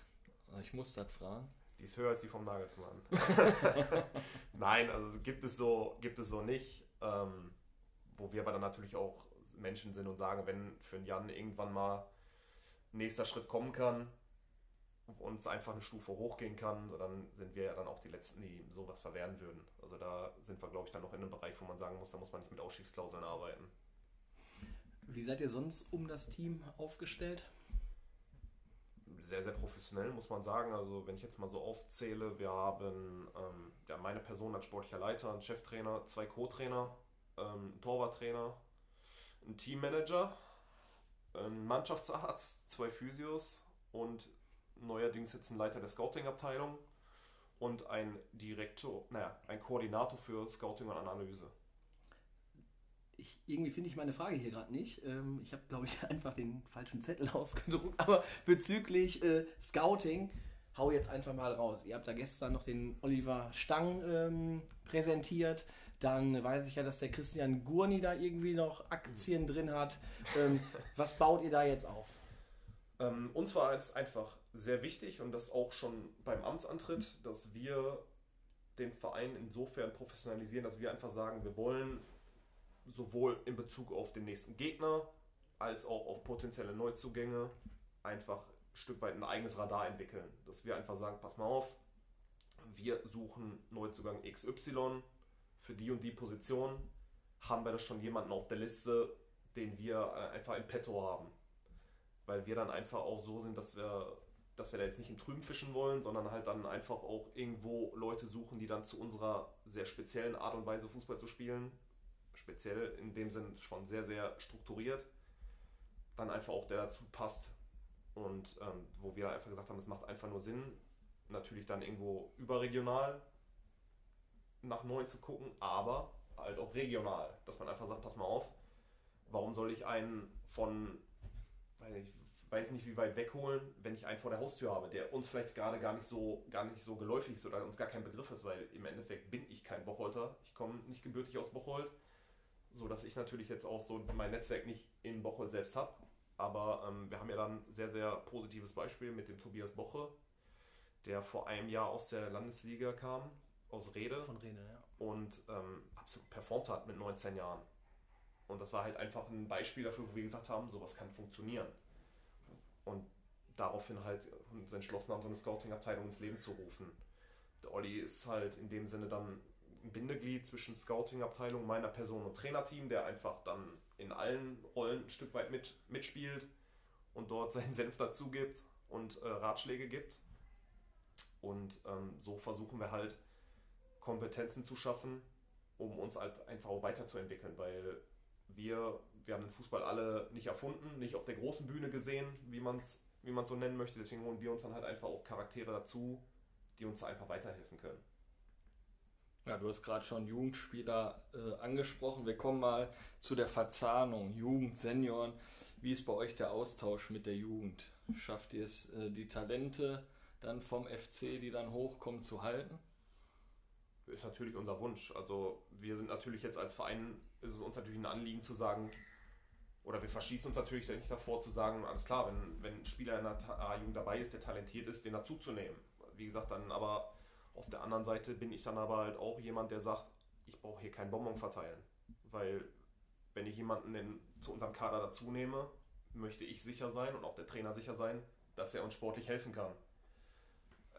Ich muss das fragen. Die ist höher als die vom Nagelsmann. Nein, also gibt es so, gibt es so nicht. Ähm, wo wir aber dann natürlich auch Menschen sind und sagen, wenn für einen Jan irgendwann mal nächster Schritt kommen kann und es einfach eine Stufe hochgehen kann, so dann sind wir ja dann auch die Letzten, die sowas verwehren würden. Also da sind wir, glaube ich, dann noch in einem Bereich, wo man sagen muss, da muss man nicht mit Ausstiegsklauseln arbeiten. Wie seid ihr sonst um das Team aufgestellt? Sehr, sehr professionell, muss man sagen. Also, wenn ich jetzt mal so aufzähle, wir haben ähm, ja, meine Person als sportlicher Leiter, einen Cheftrainer, zwei Co-Trainer, ähm, einen Torwarttrainer, einen Teammanager, einen Mannschaftsarzt, zwei Physios und neuerdings jetzt einen Leiter der Scouting-Abteilung und ein Direktor, naja, ein Koordinator für Scouting und Analyse. Ich, irgendwie finde ich meine Frage hier gerade nicht. Ähm, ich habe, glaube ich, einfach den falschen Zettel ausgedruckt. Aber bezüglich äh, Scouting, hau jetzt einfach mal raus. Ihr habt da gestern noch den Oliver Stang ähm, präsentiert. Dann weiß ich ja, dass der Christian Gurni da irgendwie noch Aktien drin hat. Ähm, was baut ihr da jetzt auf? Ähm, uns war es einfach sehr wichtig und das auch schon beim Amtsantritt, dass wir den Verein insofern professionalisieren, dass wir einfach sagen, wir wollen sowohl in Bezug auf den nächsten Gegner als auch auf potenzielle Neuzugänge einfach ein Stück weit ein eigenes Radar entwickeln. Dass wir einfach sagen, pass mal auf, wir suchen Neuzugang XY für die und die Position, haben wir da schon jemanden auf der Liste, den wir einfach im Petto haben. Weil wir dann einfach auch so sind, dass wir dass wir da jetzt nicht im Trüben fischen wollen, sondern halt dann einfach auch irgendwo Leute suchen, die dann zu unserer sehr speziellen Art und Weise Fußball zu spielen, speziell in dem Sinn schon sehr, sehr strukturiert, dann einfach auch der dazu passt. Und ähm, wo wir einfach gesagt haben, es macht einfach nur Sinn, natürlich dann irgendwo überregional nach neuen zu gucken, aber halt auch regional, dass man einfach sagt, pass mal auf, warum soll ich einen von, weiß nicht, weiß nicht, wie weit wegholen, wenn ich einen vor der Haustür habe, der uns vielleicht gerade gar nicht so, gar nicht so geläufig ist oder uns gar kein Begriff ist, weil im Endeffekt bin ich kein Bocholter. Ich komme nicht gebürtig aus Bocholt, so dass ich natürlich jetzt auch so mein Netzwerk nicht in Bocholt selbst habe. Aber ähm, wir haben ja dann ein sehr, sehr positives Beispiel mit dem Tobias Boche, der vor einem Jahr aus der Landesliga kam, aus Rede. Von Rede, ja. Und ähm, absolut performt hat mit 19 Jahren. Und das war halt einfach ein Beispiel dafür, wo wir gesagt haben, sowas kann funktionieren und daraufhin halt uns entschlossen haben, so eine Scouting-Abteilung ins Leben zu rufen. Der Olli ist halt in dem Sinne dann ein Bindeglied zwischen Scouting-Abteilung, meiner Person und Trainerteam, der einfach dann in allen Rollen ein Stück weit mit, mitspielt und dort seinen Senf dazu gibt und äh, Ratschläge gibt. Und ähm, so versuchen wir halt Kompetenzen zu schaffen, um uns halt einfach auch weiterzuentwickeln, weil wir, wir haben den Fußball alle nicht erfunden, nicht auf der großen Bühne gesehen, wie man es wie so nennen möchte. Deswegen holen wir uns dann halt einfach auch Charaktere dazu, die uns einfach weiterhelfen können. Ja, du hast gerade schon Jugendspieler äh, angesprochen. Wir kommen mal zu der Verzahnung Jugend, Senioren. Wie ist bei euch der Austausch mit der Jugend? Schafft ihr es, äh, die Talente dann vom FC, die dann hochkommen, zu halten? Ist natürlich unser Wunsch. Also wir sind natürlich jetzt als Verein ist es uns natürlich ein Anliegen zu sagen, oder wir verschießen uns natürlich nicht davor zu sagen, alles klar, wenn, wenn ein Spieler in der A-Jugend dabei ist, der talentiert ist, den dazuzunehmen. Wie gesagt, dann aber auf der anderen Seite bin ich dann aber halt auch jemand, der sagt, ich brauche hier keinen Bonbon verteilen. Weil wenn ich jemanden in, zu unserem Kader dazu nehme, möchte ich sicher sein und auch der Trainer sicher sein, dass er uns sportlich helfen kann.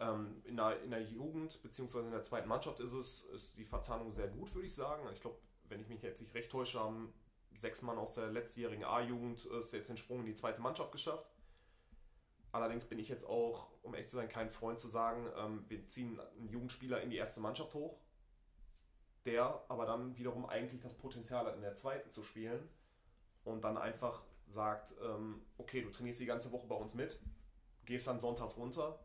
Ähm, in, der, in der Jugend bzw. in der zweiten Mannschaft ist es ist die Verzahnung sehr gut, würde ich sagen. Ich glaube, wenn ich mich jetzt nicht recht täusche, haben sechs Mann aus der letztjährigen A-Jugend jetzt den Sprung in die zweite Mannschaft geschafft. Allerdings bin ich jetzt auch, um echt zu sein, kein Freund zu sagen, ähm, wir ziehen einen Jugendspieler in die erste Mannschaft hoch, der aber dann wiederum eigentlich das Potenzial hat, in der zweiten zu spielen und dann einfach sagt, ähm, okay, du trainierst die ganze Woche bei uns mit, gehst dann sonntags runter,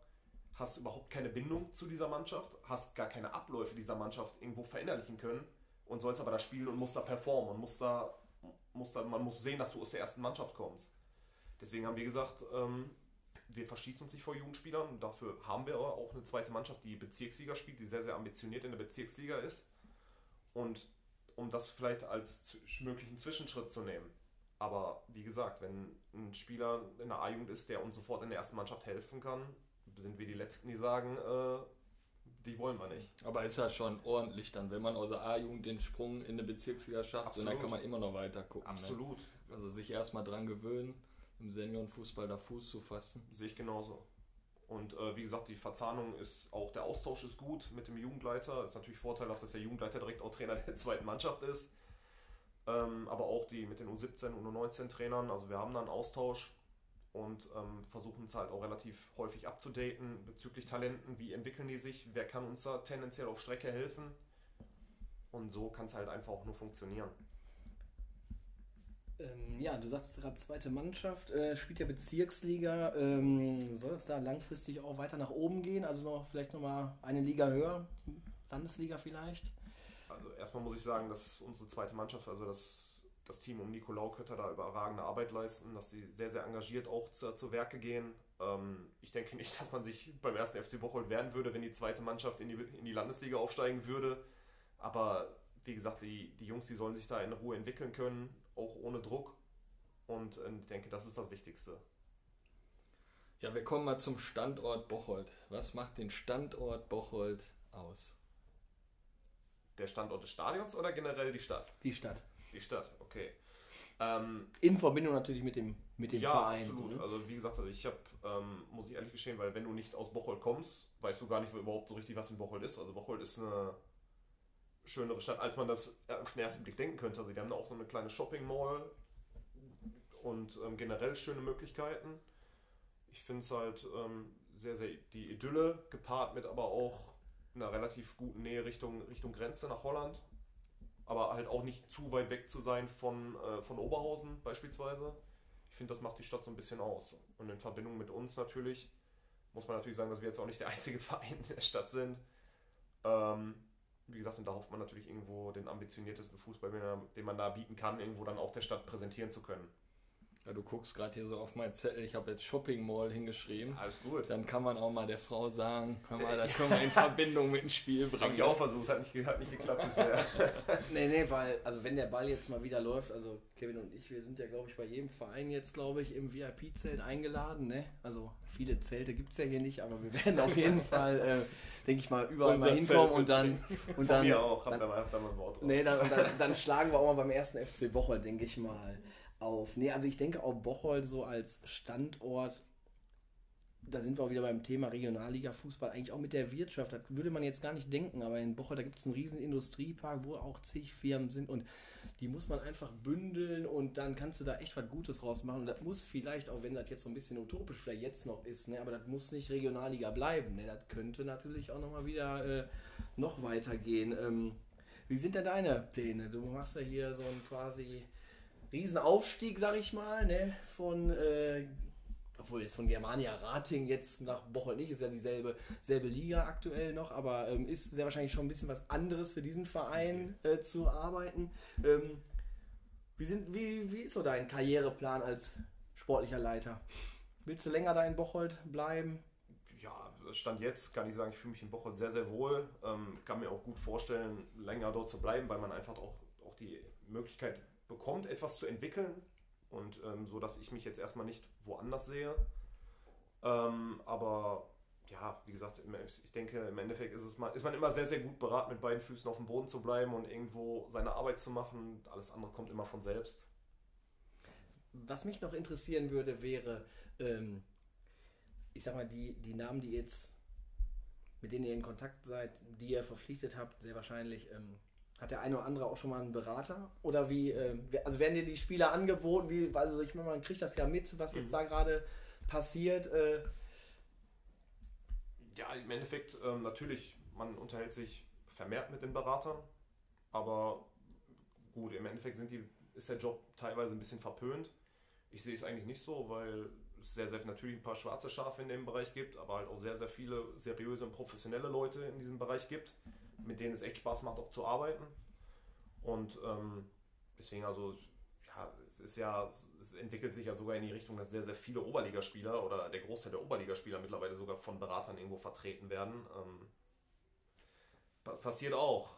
hast überhaupt keine Bindung zu dieser Mannschaft, hast gar keine Abläufe dieser Mannschaft irgendwo verinnerlichen können und sollst aber da spielen und musst da performen und musst da, musst da, man muss sehen, dass du aus der ersten Mannschaft kommst. Deswegen haben wir gesagt, ähm, wir verschießen uns nicht vor Jugendspielern und dafür haben wir auch eine zweite Mannschaft, die Bezirksliga spielt, die sehr, sehr ambitioniert in der Bezirksliga ist. Und um das vielleicht als möglichen Zwischenschritt zu nehmen. Aber wie gesagt, wenn ein Spieler in der A-Jugend ist, der uns sofort in der ersten Mannschaft helfen kann, sind wir die Letzten, die sagen, äh, die wollen wir nicht. Aber ist ja schon ordentlich dann, wenn man aus der A-Jugend den Sprung in eine Bezirksliga schafft Absolut. und dann kann man immer noch weiter gucken. Ne? Absolut. Ne? Also sich erstmal dran gewöhnen, im Seniorenfußball da Fuß zu fassen. Sehe ich genauso. Und äh, wie gesagt, die Verzahnung ist auch, der Austausch ist gut mit dem Jugendleiter. Ist natürlich vorteilhaft, dass der Jugendleiter direkt auch Trainer der zweiten Mannschaft ist. ähm, aber auch die mit den U17 und U19 Trainern. Also wir haben da einen Austausch und ähm, versuchen es halt auch relativ häufig abzudaten bezüglich Talenten. Wie entwickeln die sich? Wer kann uns da tendenziell auf Strecke helfen? Und so kann es halt einfach auch nur funktionieren. Ähm, ja, du sagst gerade zweite Mannschaft, äh, spielt ja Bezirksliga. Ähm, soll es da langfristig auch weiter nach oben gehen? Also noch vielleicht nochmal eine Liga höher? Landesliga vielleicht? Also erstmal muss ich sagen, dass unsere zweite Mannschaft, also das, das Team um Nicolau Kötter da überragende Arbeit leisten, dass sie sehr, sehr engagiert auch zu, zu Werke gehen. Ähm, ich denke nicht, dass man sich beim ersten FC Bocholt wehren würde, wenn die zweite Mannschaft in die, in die Landesliga aufsteigen würde. Aber wie gesagt, die, die Jungs, die sollen sich da in Ruhe entwickeln können, auch ohne Druck. Und äh, ich denke, das ist das Wichtigste. Ja, wir kommen mal zum Standort Bocholt. Was macht den Standort Bocholt aus? Der Standort des Stadions oder generell die Stadt? Die Stadt. Die Stadt, okay. Ähm, In Verbindung natürlich mit dem, mit dem ja, Verein. absolut. So, ne? Also wie gesagt, also ich habe, ähm, muss ich ehrlich gestehen, weil wenn du nicht aus Bocholt kommst, weißt du gar nicht überhaupt so richtig, was in Bocholt ist. Also Bocholt ist eine schönere Stadt, als man das auf den ersten Blick denken könnte. Also die haben da auch so eine kleine Shopping Mall und ähm, generell schöne Möglichkeiten. Ich finde es halt ähm, sehr, sehr die Idylle gepaart mit aber auch einer relativ guten Nähe Richtung, Richtung Grenze nach Holland. Aber halt auch nicht zu weit weg zu sein von, äh, von Oberhausen beispielsweise. Ich finde, das macht die Stadt so ein bisschen aus. Und in Verbindung mit uns natürlich, muss man natürlich sagen, dass wir jetzt auch nicht der einzige Verein in der Stadt sind. Ähm, wie gesagt, und da hofft man natürlich irgendwo den ambitioniertesten Fußball, den man- da bieten kann, irgendwo dann auch der Stadt präsentieren zu können. Ja, du guckst gerade hier so auf meinen Zettel, ich habe jetzt Shopping Mall hingeschrieben. Alles gut. Dann kann man auch mal der Frau sagen, hör mal, das können wir in Verbindung mit dem Spiel bringen. Habe ich auch versucht, hat nicht, hat nicht geklappt bisher. Nee, nee, weil, also wenn der Ball jetzt mal wieder läuft, also Kevin und ich, wir sind ja, glaube ich, bei jedem Verein jetzt, glaube ich, im VIP-Zelt eingeladen, ne? Also viele Zelte gibt es ja hier nicht, aber wir werden auf jeden Fall, äh, denke ich mal, überall Unser mal hinkommen Zelt und dann. Und Von dann mir auch, hab dann, da mal, hab da mal ein Wort drauf. Nee, dann, dann, dann schlagen wir auch mal beim ersten FC Bocholt, denke ich mal, auf. Nee, also ich denke auch Bocholt so als Standort, da sind wir auch wieder beim Thema Regionalliga Fußball, eigentlich auch mit der Wirtschaft. Das würde man jetzt gar nicht denken, aber in Bocholt, da gibt es einen riesen Industriepark, wo auch zig Firmen sind und die muss man einfach bündeln und dann kannst du da echt was Gutes rausmachen. Und das muss vielleicht, auch wenn das jetzt so ein bisschen utopisch vielleicht jetzt noch ist, ne, aber das muss nicht Regionalliga bleiben. Ne, das könnte natürlich auch nochmal wieder äh, noch weitergehen. Ähm, wie sind denn deine Pläne? Du machst ja hier so einen quasi Riesenaufstieg, sag ich mal, ne? Von, äh, obwohl jetzt von Germania Rating jetzt nach Bocholt nicht, ist ja dieselbe selbe Liga aktuell noch, aber ähm, ist sehr wahrscheinlich schon ein bisschen was anderes für diesen Verein äh, zu arbeiten. Ähm, wie, sind, wie, wie ist so dein Karriereplan als sportlicher Leiter? Willst du länger da in Bocholt bleiben? Ja, Stand jetzt kann ich sagen, ich fühle mich in Bocholt sehr, sehr wohl. Ähm, kann mir auch gut vorstellen, länger dort zu bleiben, weil man einfach auch, auch die Möglichkeit bekommt, etwas zu entwickeln. Und ähm, so, dass ich mich jetzt erstmal nicht woanders sehe. Ähm, aber ja, wie gesagt, ich denke, im Endeffekt ist, es mal, ist man immer sehr, sehr gut beraten, mit beiden Füßen auf dem Boden zu bleiben und irgendwo seine Arbeit zu machen. Alles andere kommt immer von selbst. Was mich noch interessieren würde, wäre, ähm, ich sag mal, die, die Namen, die jetzt, mit denen ihr in Kontakt seid, die ihr verpflichtet habt, sehr wahrscheinlich, ähm, hat der eine oder andere auch schon mal einen Berater? Oder wie, wer- also werden dir die Spieler angeboten, wie, also ich meine, man kriegt das ja mit, was jetzt da gerade passiert. Äh, Ja, im Endeffekt ähm, natürlich, man unterhält sich vermehrt mit den Beratern, aber gut, im Endeffekt sind die, ist der Job teilweise ein bisschen verpönt. Ich sehe es eigentlich nicht so, weil es sehr, sehr natürlich ein paar schwarze Schafe in dem Bereich gibt, aber halt auch sehr, sehr viele seriöse und professionelle Leute in diesem Bereich gibt, mit denen es echt Spaß macht, auch zu arbeiten. Und ähm, deswegen also, ja, es ist ja, es entwickelt sich ja sogar in die Richtung, dass sehr, sehr viele Oberligaspieler oder der Großteil der Oberligaspieler mittlerweile sogar von Beratern irgendwo vertreten werden. Ähm, pa- passiert auch.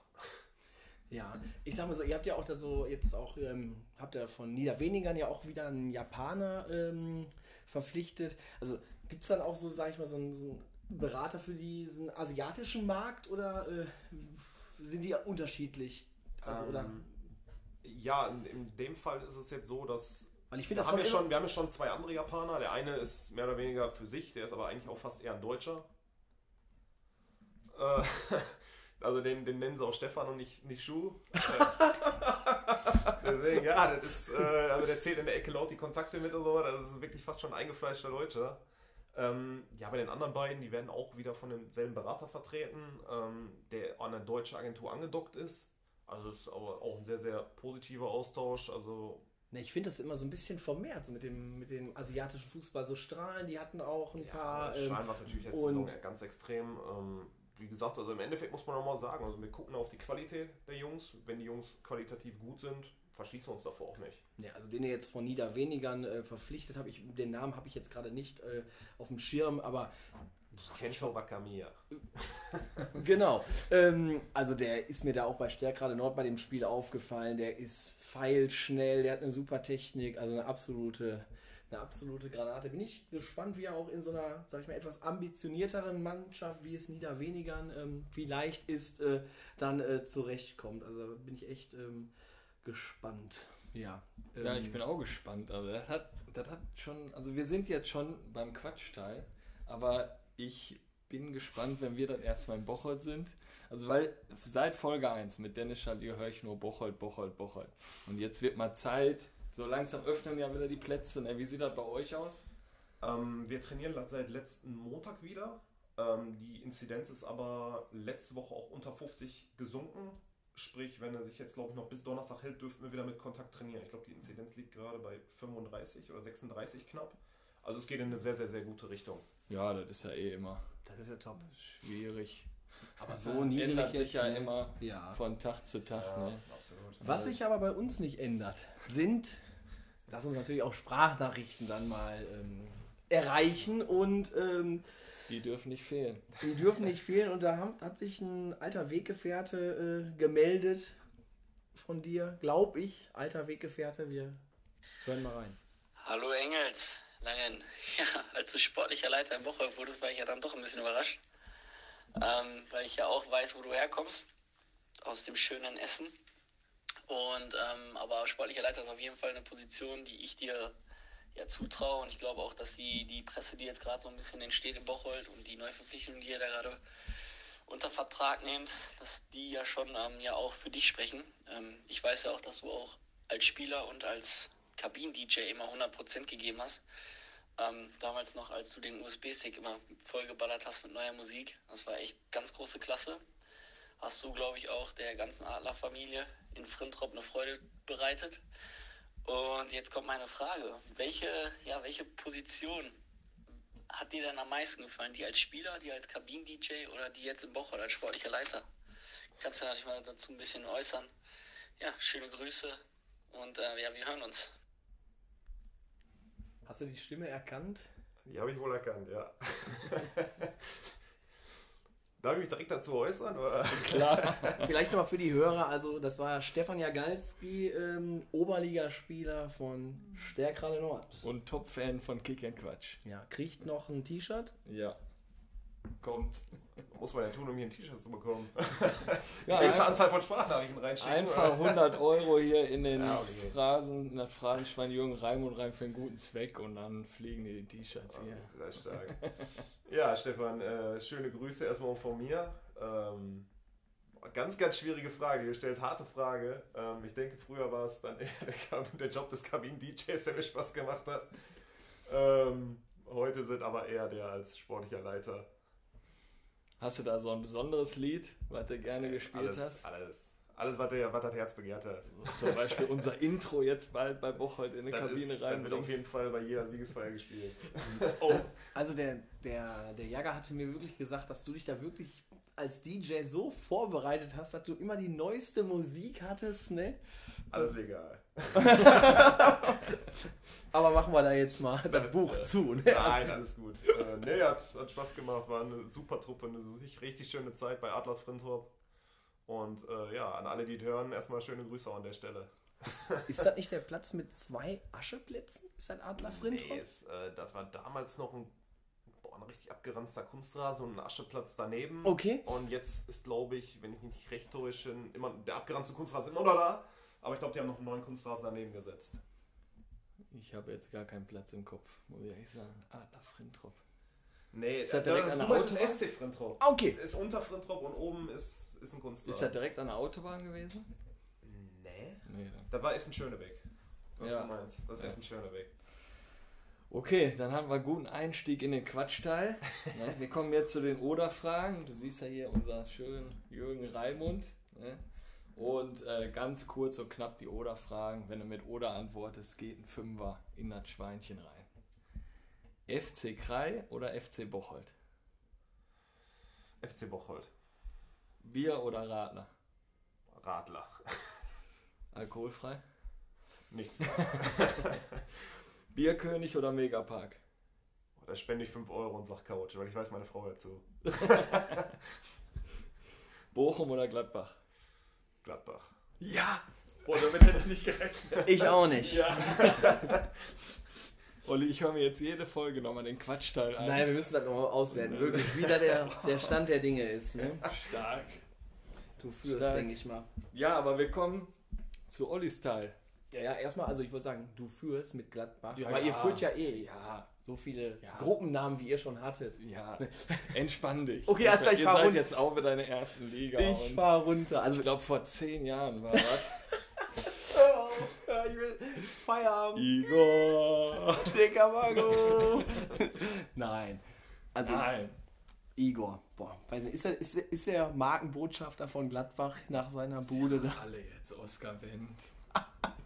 Ja, ich sag mal so, ihr habt ja auch da so jetzt auch, ähm, habt ihr von Niederwenigern ja auch wieder einen Japaner ähm, verpflichtet. Also gibt es dann auch so, sag ich mal, so einen, so einen Berater für diesen asiatischen Markt oder äh, sind die unterschiedlich? Also, oder? Ähm, Ja, in, in dem Fall ist es jetzt so, dass Weil ich finde, wir das haben, wir, schon, wir haben ja schon zwei andere Japaner. Der eine ist mehr oder weniger für sich, der ist aber eigentlich auch fast eher ein Deutscher. Äh, also den, den nennen sie auch Stefan und nicht, nicht Schuh. Äh, Deswegen, ja, das ist, äh, also der zählt in der Ecke laut die Kontakte mit und so, das ist wirklich fast schon ein eingefleischter Deutscher. Ähm, ja, bei den anderen beiden, die werden auch wieder von demselben Berater vertreten, ähm, der an eine deutsche Agentur angedockt ist. Also ist aber auch ein sehr, sehr positiver Austausch. Also Ne, ich finde das immer so ein bisschen vermehrt so mit dem, mit dem asiatischen Fußball. So Strahlen, die hatten auch ein paar. Ja, ähm, Strahlen war es natürlich letzte und- Saison ganz extrem. Ähm, wie gesagt, also im Endeffekt muss man auch mal sagen, also wir gucken auf die Qualität der Jungs. Wenn die Jungs qualitativ gut sind, verschließen wir uns davor auch nicht. Ja, also den ihr jetzt von Niederwenigern äh, verpflichtet habe ich, den Namen habe ich jetzt gerade nicht äh, auf dem Schirm, aber Kencho Wakamiya. genau. Ähm, also der ist mir da auch bei Stärkrade Nord bei dem Spiel aufgefallen. Der ist feilschnell, der hat eine super Technik, also eine absolute, eine absolute Granate. Bin ich gespannt, wie er auch in so einer, sag ich mal, etwas ambitionierteren Mannschaft, wie es Niederwenigern ähm, vielleicht ist, äh, dann äh, zurechtkommt. Also da bin ich echt ähm, gespannt. Ja. Ja, Ähm, ich bin auch gespannt. Also das hat, das hat schon, also wir sind jetzt schon beim Quatschteil, aber ich bin gespannt, wenn wir dann erstmal in Bocholt sind. Also weil seit Folge 1 mit Dennis Schalier höre ich nur Bocholt, Bocholt, Bocholt. Und jetzt wird mal Zeit, so langsam öffnen ja wieder die Plätze. Ne? Wie sieht das bei euch aus? Ähm, wir trainieren seit letzten Montag wieder. Ähm, die Inzidenz ist aber letzte Woche auch unter 50 gesunken. Sprich, wenn er sich jetzt, glaube ich, noch bis Donnerstag hält, dürften wir wieder mit Kontakt trainieren. Ich glaube, die Inzidenz liegt gerade bei 35 oder 36 knapp. Also es geht in eine sehr, sehr, sehr gute Richtung. Ja, das ist ja eh immer Das ist ja top. schwierig. Aber so niedrig ändert jetzt, sich ja ne? immer Ja. von Tag zu Tag. Ne? absolut. Was sich aber bei uns nicht ändert, sind, dass uns natürlich auch Sprachnachrichten dann mal ähm, erreichen und ähm, Die dürfen nicht fehlen. die dürfen nicht fehlen. Und da haben, hat sich ein alter Weggefährte äh, gemeldet von dir, glaub ich, alter Weggefährte. Wir hören mal rein. Hallo Engels, Langen. Ja, als du sportlicher Leiter in Woche wurdest, war ich ja dann doch ein bisschen überrascht. Ähm, weil ich ja auch weiß, wo du herkommst. Aus dem schönen Essen. Und ähm, aber sportlicher Leiter ist auf jeden Fall eine Position, die ich dir ja zutraue. Und ich glaube auch, dass die, die Presse, die jetzt gerade so ein bisschen entsteht in Bocholt und die Neuverpflichtungen, die ihr da gerade unter Vertrag nehmt, dass die ja schon ähm, ja auch für dich sprechen. Ähm, ich weiß ja auch, dass du auch als Spieler und als Kabinen-DJ immer 100% gegeben hast. Ähm, damals noch, als du den USB-Stick immer vollgeballert hast mit neuer Musik. Das war echt ganz große Klasse. Hast du, glaube ich, auch der ganzen Adlerfamilie in Frintrop eine Freude bereitet. Und jetzt kommt meine Frage. Welche, ja, welche Position hat dir denn am meisten gefallen? Die als Spieler, die als Kabinen-DJ oder die jetzt im Bocholt als sportlicher Leiter? Kannst du natürlich mal dazu ein bisschen äußern. Ja, schöne Grüße und äh, ja, wir hören uns. Hast du die Stimme erkannt? Die habe ich wohl erkannt, ja. Darf ich mich direkt dazu äußern? Oder? Klar. Vielleicht nochmal für die Hörer, also das war Stefan Jagalski, ähm, Oberligaspieler von Stärkrade Nord. Und Top-Fan von Kick and Quatsch. Ja, kriegt noch ein T-Shirt. Ja. Kommt. Muss man ja tun, um hier ein T-Shirt zu bekommen. Ja, einfach, Anzahl von Sprachnachrichten reinschicken. einfach oder? 100 Euro hier in den Ja, okay. Phrasen, in das Phrasenschwein Jürgen Reim und rein für einen guten Zweck und dann fliegen die T-Shirts hier. Sehr stark. Ja, Stefan, äh, schöne Grüße erstmal von mir. Ähm, ganz, ganz schwierige Frage, die du stellst, harte Frage. Ähm, ich denke, früher war es dann eher der, der Job des Kabinen-DJs, der mir Spaß gemacht hat. Ähm, heute sind aber eher der als sportlicher Leiter. Hast du da so ein besonderes Lied, was du gerne gespielt alles, hast? Alles, alles was, der, was das Herz begehrt hat. Zum Beispiel unser Intro jetzt bald bei Bocholt in die Das, Kabine ist, das rein. wird auf jeden Fall bei jeder Siegesfeier gespielt. Oh, Also der, der, der Jagger hatte mir wirklich gesagt, dass du dich da wirklich als DJ so vorbereitet hast, dass du immer die neueste Musik hattest, ne? Alles legal. Aber machen wir da jetzt mal das Buch zu, ne? Nein, alles gut. Äh, nee, hat, hat Spaß gemacht, war eine super Truppe, eine richtig, schöne Zeit bei Adler Frintrop. Und äh, ja, an alle, die es hören, erstmal schöne Grüße an der Stelle. Ist das nicht der Platz mit zwei Ascheplätzen? Ist das Adler Frintrop? Nee, es, äh, das war damals noch ein, boah, ein richtig abgeranzter Kunstrasen und ein Ascheplatz daneben. Okay. Und jetzt ist, glaube ich, wenn ich mich nicht recht täusche, immer, der abgeranzte Kunstrasen immer noch da. Aber ich glaube, die haben noch einen neuen Kunstrasen daneben gesetzt. ich habe jetzt gar keinen Platz im Kopf, muss ich ehrlich sagen. Adler Frintrop. Nee, Ist das direkt das, an du der Autobahn? SC Frintrop. Okay. Ist unter Frintrop und oben ist, ist ein Kunstrasen. Ist das direkt an der Autobahn gewesen? Nee, Nee. Da war Essen Schönebeck. Was Ja. du meinst. Das ist Ja. Essen Schönebeck. Okay, dann haben wir einen guten Einstieg in den Quatschteil. ne? Wir kommen jetzt zu den Oder-Fragen. Du siehst ja hier unser schönen Jürgen Raimund. Und äh, ganz kurz und knapp die Oder-Fragen. Wenn du mit Oder antwortest, geht ein Fünfer in das Schweinchen rein. FC Krei oder FC Bocholt? FC Bocholt. Bier oder Radler? Radler. Alkoholfrei? Nichts. Bierkönig oder Megapark? da spende ich 5 Euro und sag Couch, weil ich weiß, meine Frau hört zu. Bochum oder Gladbach? Gladbach. Ja! Boah, damit hätte ich nicht gerechnet. Ich auch nicht. Ja. Olli, ich höre mir jetzt jede Folge nochmal den Quatschteil an. Nein, wir müssen das nochmal auswerten. Wirklich, wie da der, der Stand der Dinge ist. Ne? Stark. Du führst, denke ich mal. Ja, aber wir kommen zu Ollis Teil. Ja, ja, erstmal, also ich würde sagen, du führst mit Gladbach. Ja, aber ja. ihr führt ja eh ja, so viele Ja. Gruppennamen, wie ihr schon hattet. Ja, entspann dich. Okay, klar, ich Ihr seid runter. jetzt auch wieder in der ersten Liga. Ich fahr runter. Also, ich glaube, vor zehn Jahren war das. hör auf, ja, ich will Feierabend. Igor. Dicker Mago. Nein. Also, Nein. Igor. Boah, weiß nicht, ist er, ist, er, ist er Markenbotschafter von Gladbach nach seiner Bude da? Alle jetzt, Oscar Wendt.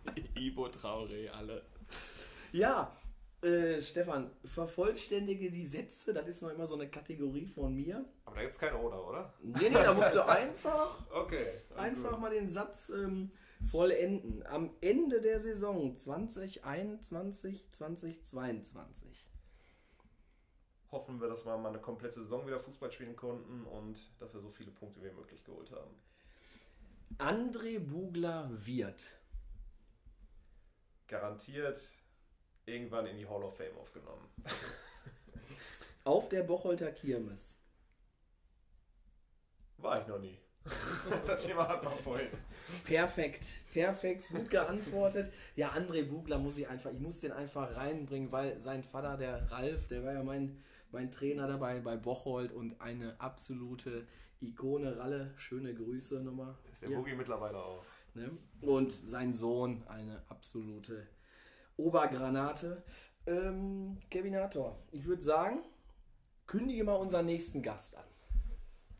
Ibo Traoré, alle. Ja, äh, Stefan, vervollständige die Sätze. Das ist noch immer so eine Kategorie von mir. Aber da gibt's keine Oder, oder? Nee, nee, da musst du einfach, Okay. einfach mal den Satz ähm, vollenden. Am Ende der Saison 2021, 2022. Hoffen wir, dass wir mal eine komplette Saison wieder Fußball spielen konnten und dass wir so viele Punkte wie möglich geholt haben. André Bugler wird. Garantiert irgendwann in die Hall of Fame aufgenommen. Auf der Bocholter Kirmes. War ich noch nie. das Thema hat man vorhin. Perfekt, perfekt, gut geantwortet. Ja, André Bugler muss ich einfach, ich muss den einfach reinbringen, weil sein Vater, der Ralf, der war ja mein, mein Trainer dabei bei Bocholt und eine absolute Ikone. Ralle, schöne Grüße nochmal. Ist der hier, Boogie mittlerweile auch. Ne? Und sein Sohn, eine absolute Obergranate. Ähm, Kevinator, ich würde sagen, kündige mal unseren nächsten Gast an.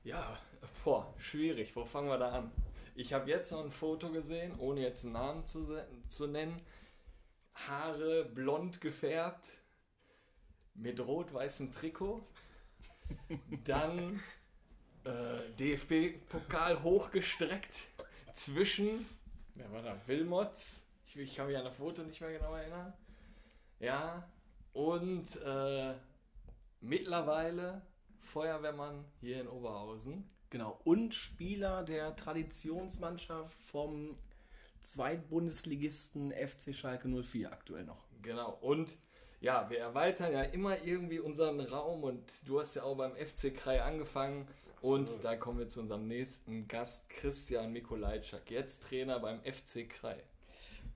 Ja, boah, schwierig. Wo fangen wir da an? Ich habe jetzt noch ein Foto gesehen, ohne jetzt einen Namen zu, zu nennen. Haare blond gefärbt, mit rot-weißem Trikot. Dann äh, DFB-Pokal hochgestreckt zwischen, wer war da? Wilmots. Ich, ich kann mich an das Foto nicht mehr genau erinnern. Ja, und äh, mittlerweile Feuerwehrmann hier in Oberhausen. Genau. Und Spieler der Traditionsmannschaft vom Zweitbundesligisten FC Schalke 04 aktuell noch. Genau. Und ja, wir erweitern ja immer irgendwie unseren Raum und du hast ja auch beim FC Krei angefangen. Und Absolut. da kommen wir zu unserem nächsten Gast, Christian Mikolajczak, jetzt Trainer beim FC Krei.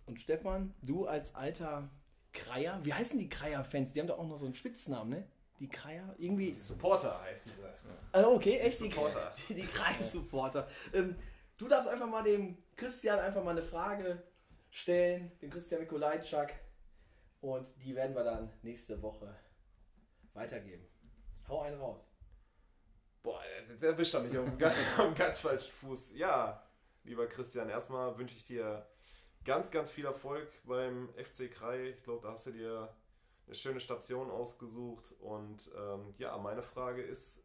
Und Stefan, du als alter Kreier, wie heißen die Kreier-Fans? Die haben doch auch noch so einen Spitznamen, ne? Die Kreier? Irgendwie. Die Supporter heißen sie. Ah, okay, echt? Die, Supporter. die, die Kreissupporter. Ähm, du darfst einfach mal dem Christian einfach mal eine Frage stellen, dem Christian Mikolajczak. Und die werden wir dann nächste Woche weitergeben. Hau einen raus. Boah, der, erwischt mich auf dem ganz, ganz falschen Fuß. Ja, lieber Christian, erstmal wünsche ich dir ganz, ganz viel Erfolg beim FC Krei. Ich glaube, da hast du dir eine schöne Station ausgesucht. Und ähm, ja, meine Frage ist,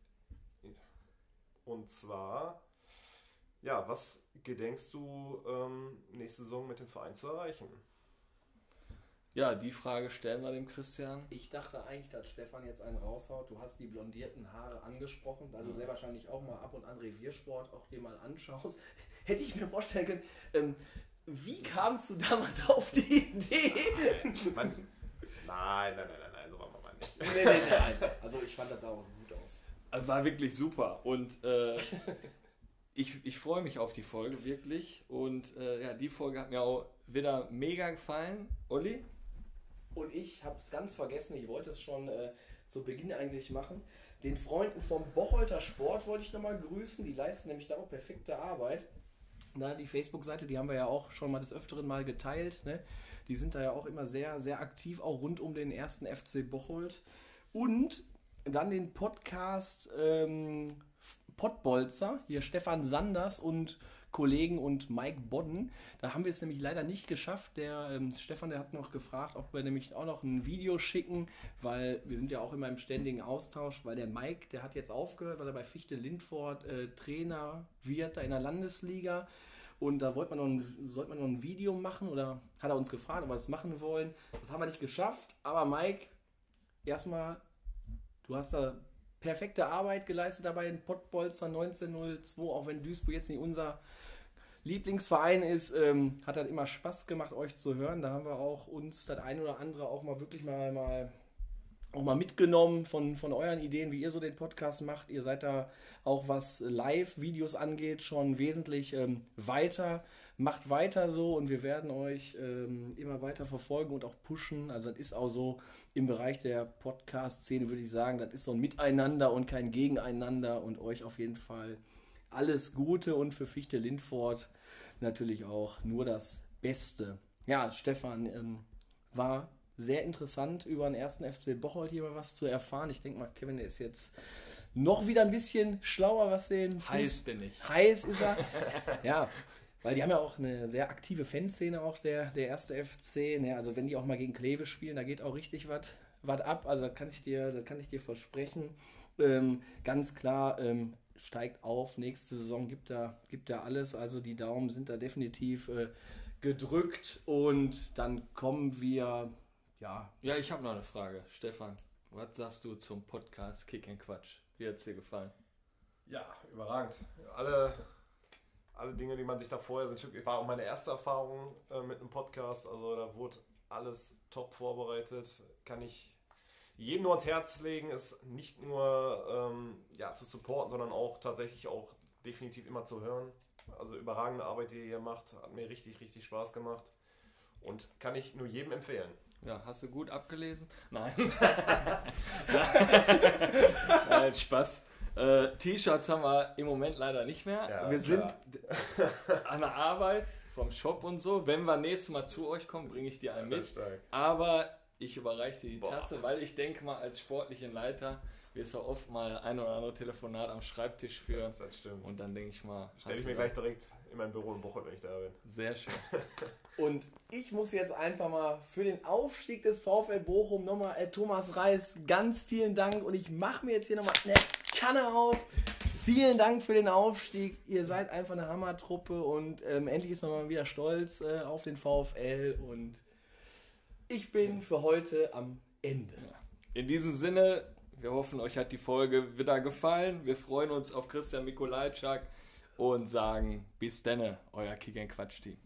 und zwar, ja, was gedenkst du ähm, nächste Saison mit dem Verein zu erreichen? Ja, die Frage stellen wir dem Christian. Ich dachte eigentlich, dass Stefan jetzt einen raushaut. Du hast die blondierten Haare angesprochen, da du sehr wahrscheinlich auch mal ab und an Reviersport auch dir mal anschaust. Hätte ich mir vorstellen können, ähm, wie kamst du damals auf die Idee? Nein, nein, nein, nein, nein, so machen wir mal nicht. nee, nee, nee. Also ich fand das auch gut aus. Also War wirklich super. Und äh, ich, ich freue mich auf die Folge, wirklich. Und äh, ja, die Folge hat mir auch wieder mega gefallen. Olli? Und ich habe es ganz vergessen, ich wollte es schon äh, zu Beginn eigentlich machen. Den Freunden vom Bocholter Sport wollte ich nochmal grüßen, die leisten nämlich da auch perfekte Arbeit. Na, die Facebook-Seite, die haben wir ja auch schon mal des Öfteren mal geteilt. Ne? Die sind da ja auch immer sehr, sehr aktiv, auch rund um den ersten FC Bocholt. Und dann den Podcast ähm, Pottbolzer, hier Stefan Sanders und Kollegen und Mike Bodden. Da haben wir es nämlich leider nicht geschafft. Der ähm, Stefan, der hat noch gefragt, ob wir nämlich auch noch ein Video schicken, weil wir sind ja auch immer im ständigen Austausch, weil der Mike, der hat jetzt aufgehört, weil er bei Fichte Lindfort äh, Trainer wird da in der Landesliga. Und da wollte man noch ein, sollte man noch ein Video machen oder hat er uns gefragt, ob wir das machen wollen. Das haben wir nicht geschafft. Aber Mike, erstmal, du hast da perfekte Arbeit geleistet dabei in Pottbolzer 1902, auch wenn Duisburg jetzt nicht unser Lieblingsverein ist, ähm, hat halt immer Spaß gemacht, euch zu hören. Da haben wir auch uns das ein oder andere auch mal wirklich mal, mal auch mal mitgenommen von, von euren Ideen, wie ihr so den Podcast macht. Ihr seid da auch, was Live-Videos angeht, schon wesentlich ähm, weiter. Macht weiter so und wir werden euch ähm, immer weiter verfolgen und auch pushen. Also das ist auch so im Bereich der Podcast-Szene, würde ich sagen, das ist so ein Miteinander und kein Gegeneinander und euch auf jeden Fall alles Gute und für Fichte Lindfort natürlich auch nur das Beste. Ja, Stefan, ähm, war sehr interessant, über den ersten FC Bocholt hier mal was zu erfahren. Ich denke mal, Kevin der ist jetzt noch wieder ein bisschen schlauer, was den Fuß Heiß bin ich. Heiß ist er. ja, weil die haben ja auch eine sehr aktive Fanszene, auch der, der erste FC. Ne? Also wenn die auch mal gegen Kleve spielen, da geht auch richtig was ab. Also das kann ich dir, das kann ich dir versprechen. Ähm, ganz klar, ähm, steigt auf. Nächste Saison gibt da, gibt da alles. Also die Daumen sind da definitiv äh, gedrückt. Und dann kommen wir, ja, Ja, ich habe noch eine Frage. Stefan, was sagst du zum Podcast Kick and Quatsch? Wie hat es dir gefallen? Ja, überragend. Alle, alle Dinge, die man sich da vorher sind, war auch meine erste Erfahrung äh, mit einem Podcast. Also da wurde alles top vorbereitet. Kann ich jedem nur ans Herz legen, es nicht nur ähm, ja, zu supporten, sondern auch tatsächlich auch definitiv immer zu hören. Also überragende Arbeit, die ihr hier macht, hat mir richtig, richtig Spaß gemacht und kann ich nur jedem empfehlen. Ja, hast du gut abgelesen? Nein. Nein, Spaß. Äh, T-Shirts haben wir im Moment leider nicht mehr. Ja, wir sind klar. an der Arbeit vom Shop und so. Wenn wir nächstes Mal zu euch kommen, bringe ich dir einen Das mit. Aber ich überreiche dir die Boah. Tasse, weil ich denke mal, als sportlichen Leiter wirst du oft mal ein oder andere Telefonat am Schreibtisch führen. Das stimmt. Und dann denke ich mal, Stelle ich mir gleich direkt in mein Büro in Bocholt, wenn ich da bin. Sehr schön. Und ich muss jetzt einfach mal für den Aufstieg des VfL Bochum nochmal äh, Thomas Reis ganz vielen Dank und ich mache mir jetzt hier nochmal eine Kanne auf. Vielen Dank für den Aufstieg. Ihr seid einfach eine Hammertruppe und ähm, endlich ist man mal wieder stolz äh, auf den VfL und ich bin für heute am Ende. In diesem Sinne, wir hoffen, euch hat die Folge wieder gefallen. Wir freuen uns auf Christian Mikolajczak und sagen bis denne, euer Kick Quatsch Team.